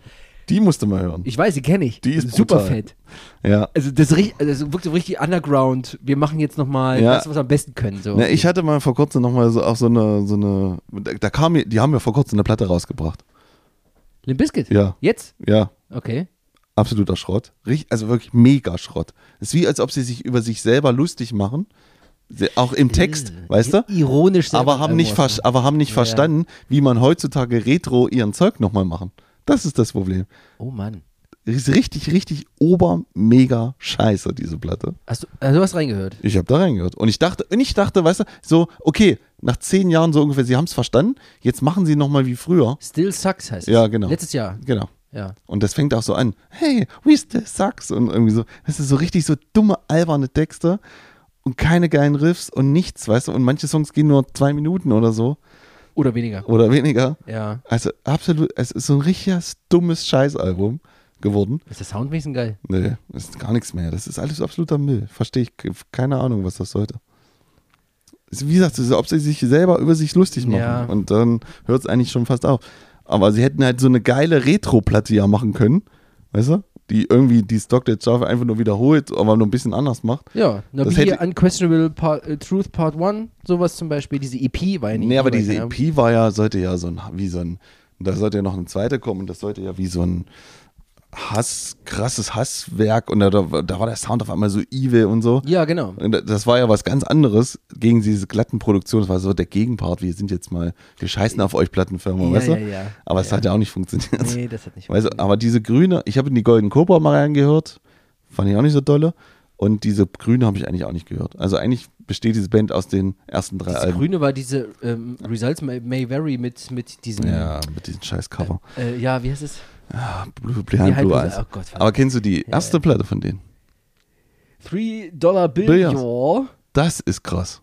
Die musste man hören. Ich weiß, die kenne ich. Die ist super brutal. fett. Ja. Also das, also das wirkt so richtig underground. Wir machen jetzt nochmal Ja. das, was wir am besten können. So. Na, ich hatte mal vor kurzem nochmal so auch so eine, so eine, da, kam mir, die haben ja vor kurzem eine Platte rausgebracht. Limp Bizkit? Ja, Jetzt? ja, Okay. absoluter Schrott. Also wirklich mega Schrott. Es ist wie, als ob sie sich über sich selber lustig machen. Auch im Text, Äh, weißt du? Ironisch. Aber haben nicht, aber haben nicht Ja. verstanden, wie man heutzutage retro ihren Zeug nochmal machen. Das ist das Problem. Oh Mann. Ist richtig, richtig ober mega scheiße, diese Platte. Hast du, also du hast reingehört? Ich habe da reingehört. Und ich dachte, und ich dachte, weißt du, so, okay, nach zehn Jahren so ungefähr, sie haben es verstanden, jetzt machen sie nochmal wie früher. Still Sucks heißt es. Ja, genau. Letztes Jahr. Genau. Ja. Und das fängt auch so an, hey, we still sucks und irgendwie so, das ist so richtig so dumme, alberne Texte und keine geilen Riffs und nichts, weißt du, und manche Songs gehen nur zwei Minuten oder so Oder weniger. oder weniger. Ja. Also absolut, es ist so ein richtiges dummes Scheißalbum geworden. Ist das soundmäßig geil? Nee, ist gar nichts mehr. Das ist alles absoluter Müll. Verstehe ich, keine Ahnung, was das sollte. Wie gesagt, es ist, ob sie sich selber über sich lustig machen. Ja. Und dann hört es eigentlich schon fast auf. Aber sie hätten halt so eine geile Retro-Platte ja machen können, weißt du? Die irgendwie die Stock der Java einfach nur wiederholt, aber nur ein bisschen anders macht. Ja. Na, Das wie hätte- Unquestionable Part, äh, Truth Part 1, sowas zum Beispiel. Diese EP war ja nicht. Nee, aber diese EP war ja, sollte ja so ein, wie so ein, da sollte ja noch ein zweiter kommen und das sollte ja wie so ein Hass, krasses Hasswerk und da, da, war der Sound auf einmal so evil und so. Ja, genau. Und Das war ja was ganz anderes gegen diese glatten Produktionen. Das war so der Gegenpart. Wir sind jetzt mal, wir scheißen auf euch Plattenfirma, Ja, weißt du? ja, ja. Aber es Ja. hat ja auch nicht funktioniert. Nee, das hat nicht Weißt du, aber diese grüne, ich habe in die Golden Cobra mal reingehört, fand ich auch nicht so dolle. Und diese grüne habe ich eigentlich auch nicht gehört. Also eigentlich besteht diese Band aus den ersten drei Das Alben. Grüne war diese ähm, Results may, may Vary mit, mit diesem. Ja, mit diesem scheiß Cover. Äh, ja, wie heißt es? Blue, Behind heißt Blue es? Eyes. Oh Gott. Aber kennst du die erste Platte von denen? Three Dollar Bill. Billions. Ja. Das ist krass.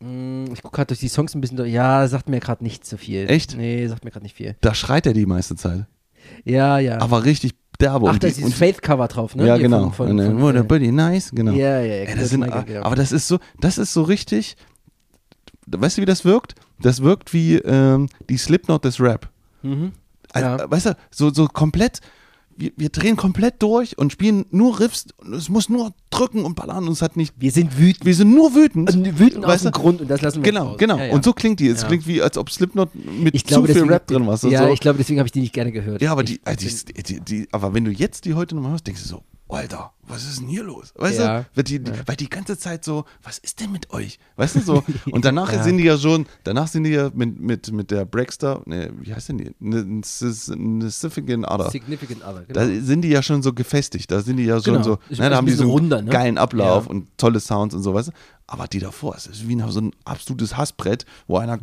Mm, Ich gucke gerade durch die Songs ein bisschen durch. Ja, sagt mir gerade nicht so viel. Echt? Nee, sagt mir gerade nicht viel. Da schreit er die meiste Zeit. Ja, ja. Aber richtig derbe. Ach, da ist dieses Faith-Cover drauf, ne? Ja, Hier genau. Von, von, dann, von, oh, der äh, Buddy, nice, genau. Ja, ja, ja. Ey, George das sind, genau. aber das ist so, das ist so richtig. Weißt du, wie das wirkt? Das wirkt wie ähm, die Slipknot des Rap. Mhm. Also, Ja. Weißt du, so, so komplett. Wir, wir drehen komplett durch und spielen nur Riffs. Und es muss nur drücken und ballern und es hat nicht. Wir sind wütend. Wir sind nur wütend. Also wütend aus dem? Grund und das lassen wir Genau, raus. genau. Ja, ja. Und so klingt die. Es Ja. klingt wie, als ob Slipknot mit ich zu glaube, viel deswegen, Rap drin war. Ja, so. ich glaube, deswegen habe ich die nicht gerne gehört. Ja, aber ich, die, also die, die, die, aber wenn du jetzt die heute nochmal hörst, denkst du so, Alter, was ist denn hier los? Weißt Ja. du, weil die, die, weil die ganze Zeit so, was ist denn mit euch? Weißt du so? <laughs> Und danach Ja. sind die ja schon, danach sind die ja mit, mit, mit der Breakstar, ne, wie heißt denn die? Ne- Significant Other. Significant Other, genau. Da sind die ja schon so gefestigt, da sind die ja schon Genau. so, Ist ne, da haben die so einen runder, ne? geilen Ablauf Ja. und tolle Sounds und so, weißt du? Aber die davor, es ist wie so ein absolutes Hassbrett, wo einer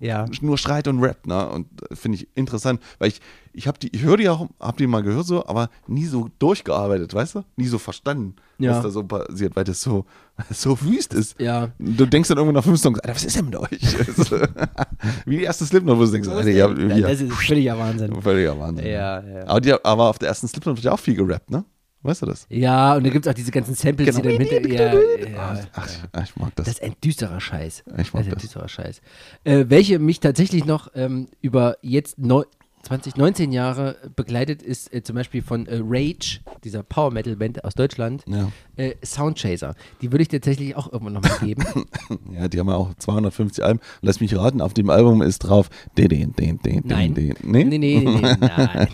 ja. nur schreit und rappt, ne? Und äh, finde ich interessant, weil ich, ich habe die, ich höre die auch, habe die mal gehört so, aber nie so durchgearbeitet, weißt du? Nie so verstanden, Ja. was da so passiert, weil das so, <laughs> so wüst ist. Ja. Du denkst dann irgendwann nach fünf Songs, Alter, was ist denn mit euch? <laughs> <laughs> Wie die erste Slipknot, wo du denkst, Alter, ja, ja, Das ist völliger Wahnsinn. völliger Wahnsinn. Ja, ja. Aber, die, aber auf der ersten Slipknot wird ja auch viel gerappt, ne? Weißt du das? Ja, und da gibt es auch diese ganzen Samples, Genau. die dann hinter. Ja, ja, Ach, ich, ich mag das. Das ist ein düsterer Scheiß. Ich mag das ist ein das. düsterer Scheiß. Äh, welche mich tatsächlich noch ähm, über jetzt neu, 20, 19 Jahre begleitet ist, äh, zum Beispiel von äh, Rage, dieser Power Metal Band aus Deutschland, Ja. äh, Soundchaser. Die würde ich tatsächlich auch irgendwann nochmal geben. <laughs> Ja, die haben ja auch 250 Alben. Lass mich raten, auf dem Album ist drauf. Den, den, den, den, Nein. den. Nee? Nee, nee, nee, nee, <laughs> nein. nein.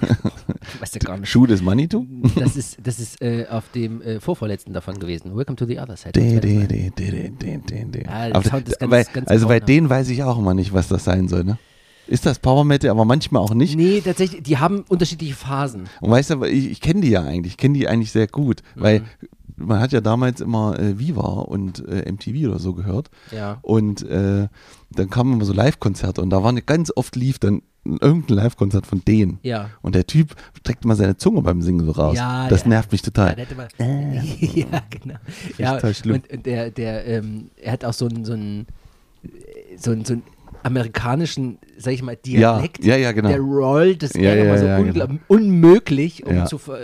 Du weißt ja gar nicht. Is Money to? Das ist, das ist äh, auf dem äh, vorvorletzten davon gewesen. Welcome to the other side. Den, den, den, den, den, den, den. Ja, der Aber Sound ist ganz- weil, ganz also bei denen weiß ich auch immer nicht, was das sein soll. Ne? Ist das Power Metal, aber manchmal auch nicht. Nee, tatsächlich, die haben unterschiedliche Phasen. Und weißt du, ich, ich kenne die ja eigentlich, ich kenne die eigentlich sehr gut, Mhm. weil man hat ja damals immer äh, Viva und äh, MTV oder so gehört. Ja. Und äh, dann kamen immer so Live-Konzerte und da waren ganz oft lief dann irgendein Live-Konzert von denen. Ja. Und der Typ streckt mal seine Zunge beim Singen so raus. Ja, das ja. nervt mich Ja, total. der hätte mal, <laughs> ja, genau. Ja, total schlimm. und, und der, der, ähm, er hat auch so einen, so einen, so einen, so einen amerikanischen, sag ich mal, Dialekt. ja, ja, genau. Der rollt das Ja, gerne ja, so ja, unglaub- genau. unmöglich, um zu ver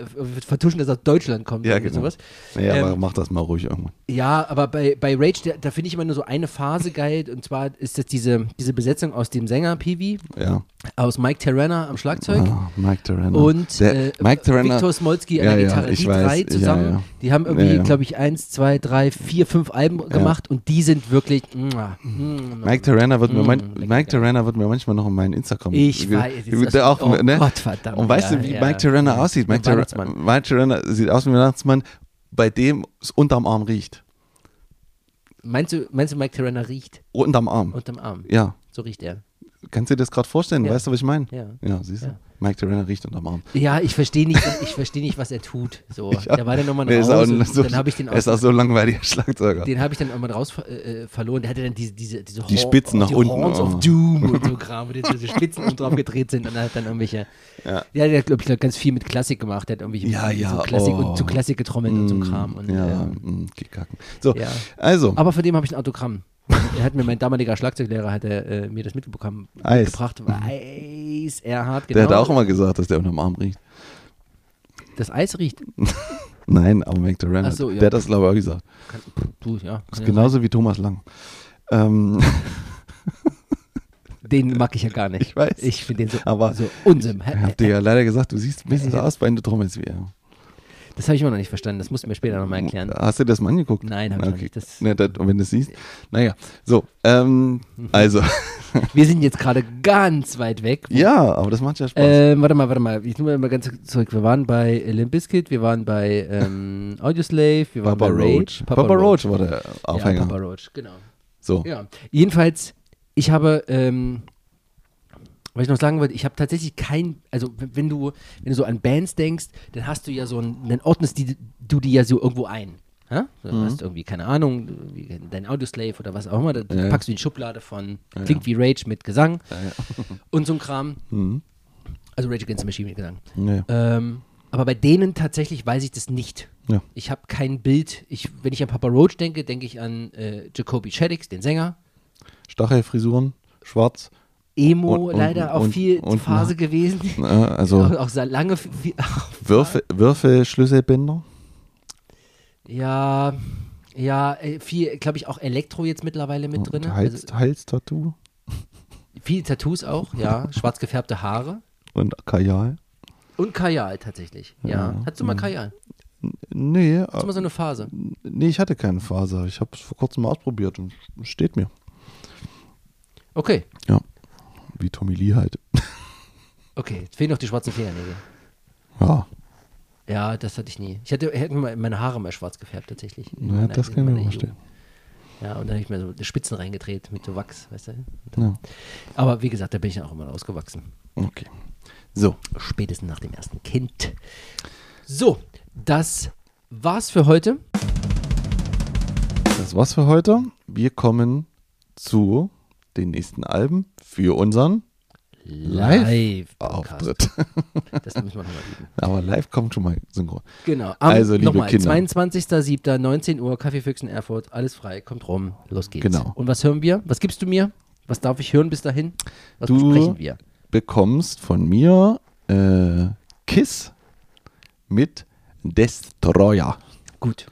vertuschen, dass er aus Deutschland kommt Ja, oder genau. sowas. Ja, Ähm, aber mach das mal ruhig irgendwann. Ja, aber bei, bei Rage, da, da finde ich immer nur so eine Phase geil. Und zwar ist das diese, diese Besetzung aus dem Sänger Peewee, Ja. aus Mike Terrana am Schlagzeug. Ah, Mike Terrana. Und der, äh, Mike Terrana. Victor Smolski an der Gitarre, die weiß. drei zusammen, die haben irgendwie, glaube ich, eins, zwei, drei, vier, fünf Alben gemacht und die sind wirklich. mua, mm, Mike Terrana wird mir, Mm, lecker, Mike. Terrana wird mir manchmal noch in meinen Instagram. Ich weiß, ge- das ist- auch, oh ne? Gott, verdammt, Und weißt ja, du, wie ja. Mike Terrana Ja. aussieht? Mike, Weihnachtsmann. Mike Terrana sieht aus wie ein Weihnachtsmann, bei dem es unterm Arm riecht. Meinst du, meinst du, Mike Terrana riecht Unterm Arm. unterm Arm? Ja. So riecht er. Kannst du dir das gerade vorstellen? Weißt du, was ich meine? Ja. Ja, siehst du? Mike Terrana riecht unterm Arm. Ja, ich verstehe nicht, ich verstehe nicht, was er tut. So, Ich da war der nochmal Nee, raus auch und so, dann habe ich den er ist auch so langweiliger <laughs> Schlagzeuger. den habe ich dann irgendwann raus äh, äh, verloren. Der hatte dann diese, diese, diese Die Hor- Spitzen nach die unten, Horns oh. of Doom und so <laughs> Kram, wo die so Spitzen und drauf gedreht sind und er hat dann irgendwelche. Ja. Ja, der hat, glaube ich, ganz viel mit Klassik gemacht. Der hat irgendwie Ja, ja, so Klassik oh. und zu Klassik getrommelt und so Kram. Und, ja, ähm, mm. So, ja. also, Aber von dem habe ich ein Autogramm. <laughs> er hat mir, mein damaliger Schlagzeuglehrer hat er, äh, mir das mitbekommen, Eis. mitgebracht. Eis, Erhard, genau. der hat auch immer gesagt, dass der unterm Arm riecht. Das Eis riecht. <laughs> Nein, aber Mike Ach so, ja. der hat das glaube ich auch gesagt. Kann, du, ja. Das ist genauso wie Thomas Lang. Ähm, <laughs> Den mag ich ja gar nicht. Ich weiß. Ich finde den so, Aber- so unsinn. ich hab dir ja leider gesagt, du siehst ein bisschen so aus, wenn du trommelst wie er. Das habe ich immer noch nicht verstanden. Das musst du mir später nochmal erklären. Hast du das mal angeguckt? Nein, hab ich noch okay. nicht. Das- Ne, das, und wenn du es siehst, naja, so, ähm, Mhm. also, <laughs> Wir sind jetzt gerade ganz weit weg. ja, aber das macht ja Spaß. Ähm, warte mal, warte mal. Ich nehme mal ganz zurück. Wir waren bei Limp Bizkit, wir waren bei ähm, Audioslave, wir waren Papa bei Rage. Roach. Papa, Roach war der Aufhänger. Ja, Papa Roach, genau. so, Ja. Jedenfalls, ich habe, ähm, was ich noch sagen wollte, ich habe tatsächlich kein, also wenn du, wenn du so an Bands denkst, dann hast du ja so einen, dann ordnest die, du die ja so irgendwo ein. Ja? Du Mhm. hast irgendwie, keine Ahnung, dein Audioslave oder was auch immer, da Ja, packst du in die Schublade von Ja, Klingt wie Rage mit Gesang <laughs> und so ein Kram. Mhm. Also Rage Against the Machine mit Gesang. Ähm, aber bei denen tatsächlich weiß ich das nicht. Ich habe kein Bild. Ich, wenn ich an Papa Roach denke, denke ich an äh, Jacoby Shaddix, den Sänger. Stachelfrisuren, schwarz, Emo Und- und- leider auch und- viel und- Phase gewesen. äh, also auch, <laughs> auch sehr lange. Viel, <laughs> Würfel, Würfelschlüsselbänder. ja, ja, äh, viel, glaube ich, auch Elektro jetzt mittlerweile mit drin. Hals, Also, Halstattoo viele Tattoos auch, ja. <laughs> Schwarz gefärbte Haare. und Kajal. Und Kajal tatsächlich, ja. Ja, Hattest du mal ja. Kajal? Nee, Hattest du mal so eine Phase? nee, ich hatte keine Faser. Ich habe es vor kurzem mal ausprobiert und steht mir. Okay, Ja, wie Tommy Lee halt. <laughs> okay. Jetzt fehlen noch die schwarzen Fingernägel. Ja, Ja, das hatte ich nie. Ich hätte mal meine Haare mal schwarz gefärbt tatsächlich. Ja, meiner- das kann ich mir vorstellen. Ja, und dann habe ich mir so die Spitzen reingedreht mit so Wachs, weißt du. ja. Aber wie gesagt, da bin ich dann auch immer ausgewachsen. okay. So, Spätestens nach dem ersten Kind. So, das war's für heute. das war's für heute. Wir kommen zu den nächsten Alben für unseren Live-Podcast. Auftritt. <laughs> Das müssen wir nochmal üben. Aber live kommt schon mal synchron. Genau. Am, Also, liebe nochmal, Kinder. 22.07. 19 Uhr, Kaffeefüchsen Erfurt, alles frei, kommt rum, los geht's. Genau. Und was hören wir? Was gibst du mir? Was darf ich hören bis dahin? Was Du- besprechen wir? Bekommst von mir äh, Kiss mit Destroyer. Gut.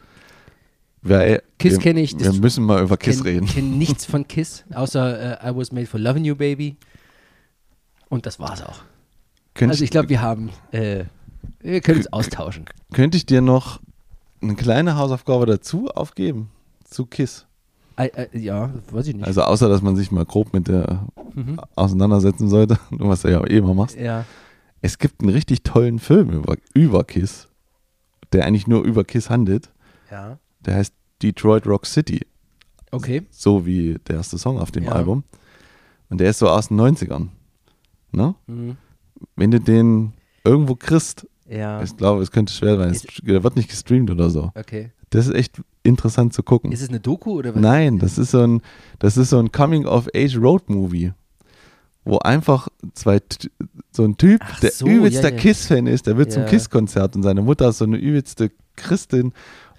Weil, Kiss wir, kenn ich, Wir müssen mal über Kiss kenn, reden. kenne <laughs> nichts von Kiss, außer äh, I was made for loving you, baby. Und das war's auch. Könnte Also ich glaube, wir haben, äh, wir können uns austauschen. Könnte ich dir noch eine kleine Hausaufgabe dazu aufgeben? Zu KISS. Äh, äh, ja, weiß ich nicht. Also außer, dass man sich mal grob mit der Mhm. auseinandersetzen sollte, <laughs> was du ja eh immer machst. Ja. Es gibt einen richtig tollen Film über, über KISS, der eigentlich nur über KISS handelt. Ja. Der heißt Detroit Rock City, Okay. so wie der erste Song auf dem Ja. Album. Und der ist so aus den 90ern. Ne? Mhm. Wenn du den irgendwo kriegst, Ja. ich glaube, es könnte schwer sein. Der wird nicht gestreamt oder so. Okay. Das ist echt interessant zu gucken. Ist es eine Doku oder was? Nein, das ist so ein, das ist so ein Coming-of-Age-Road-Movie, wo einfach zwei, so ein Typ, Ach der so, übelster ja, ja. Kiss-Fan ist, der wird zum Ja. Kiss-Konzert und seine Mutter ist so eine übelste Christin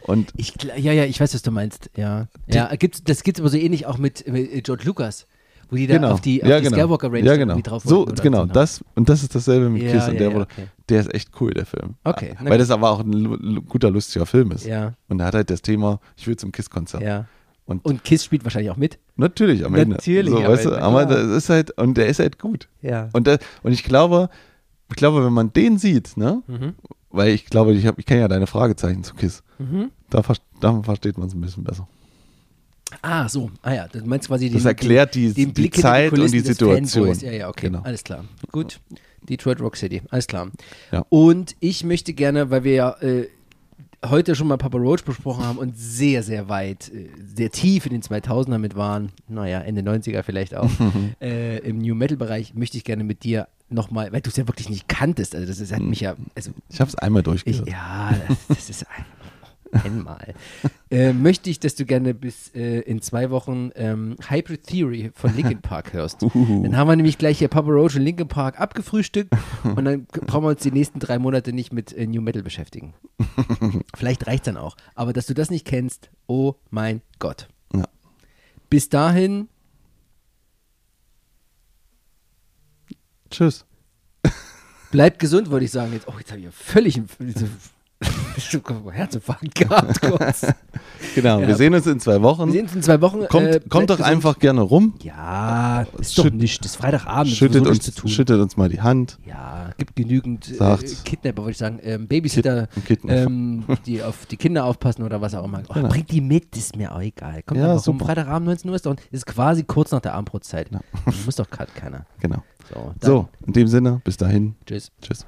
und Ich, ja, ja, ich weiß, was du meinst. Ja. Die- ja gibt's, das gibt es aber so ähnlich auch mit, mit George Lucas, wo die da genau, auf die, auf ja, die genau. Skywalker Range ja, genau. drauf so, genau, ne? das und das ist dasselbe mit Ja, Kiss und der, ja, okay. der ist echt cool, der Film. Okay, Weil das aber auch ein guter, lustiger Film ist. Ja, Und er hat halt das Thema, ich will zum Kiss-Konzert. ja. Und, Und Kiss spielt wahrscheinlich auch mit. natürlich am Ende. Natürlich So, am weißt du, Ende, aber klar. das ist halt, und der ist halt gut. Ja. Und, da, und ich glaube, ich glaube, wenn man den sieht, ne, Mhm. Weil ich glaube, ich, hab, ich kenne ja deine Fragezeichen zu KISS, Mhm. da, da versteht man es ein bisschen besser. Ah, so. Ah ja, du meinst quasi Das den, erklärt die, den, den die Zeit und Kulissen die Situation. Ja, ja, okay. Genau. Alles klar. Gut. Detroit Rock City. Alles klar. Ja. Und ich möchte gerne, weil wir ja äh, heute schon mal Papa Roach besprochen haben und sehr, sehr weit, äh, sehr tief in den 2000er mit waren, naja, Ende 90er vielleicht auch, <laughs> äh, im New Metal Bereich, möchte ich gerne mit dir nochmal, weil du es ja wirklich nicht kanntest, also das ist, hat mich ja, also Ich habe es einmal ich, durchgehört. ja, das, das ist ein, <laughs> einmal. äh, möchte ich, dass du gerne bis äh, in zwei Wochen ähm, Hybrid Theory von Linkin Park hörst. <laughs> Uhuhu. Dann haben wir nämlich gleich hier Papa Roach und Linkin Park abgefrühstückt <laughs> und dann brauchen wir uns die nächsten drei Monate nicht mit äh, New Metal beschäftigen. Vielleicht reicht dann auch. Aber dass du das nicht kennst, oh mein Gott. Ja. Bis dahin, Tschüss. bleibt gesund, wollte ich sagen. Jetzt, oh, jetzt habe ich ja völlig Herzinfarkt <laughs> gehabt kurz. Genau, Ja. wir sehen uns in zwei Wochen. Wir sehen uns in zwei Wochen. kommt äh, kommt doch gesund. einfach gerne rum. Ja, ist doch Schütt- nicht. Das ist Freitagabend. Schüttet uns, zu tun. schüttet uns mal die Hand. Ja, gibt genügend äh. Kidnapper, wollte ich sagen, ähm, Babysitter, Kid- ähm, die auf die Kinder aufpassen oder was auch immer. Oh, Genau. Bringt die mit, ist mir auch egal. Kommt Ja, rum. Freitagabend 19 Uhr ist doch ist quasi kurz nach der Abendbrotzeit. Ja. Muss doch gerade keiner. Genau. So, So, in dem Sinne, bis dahin. Tschüss. Tschüss.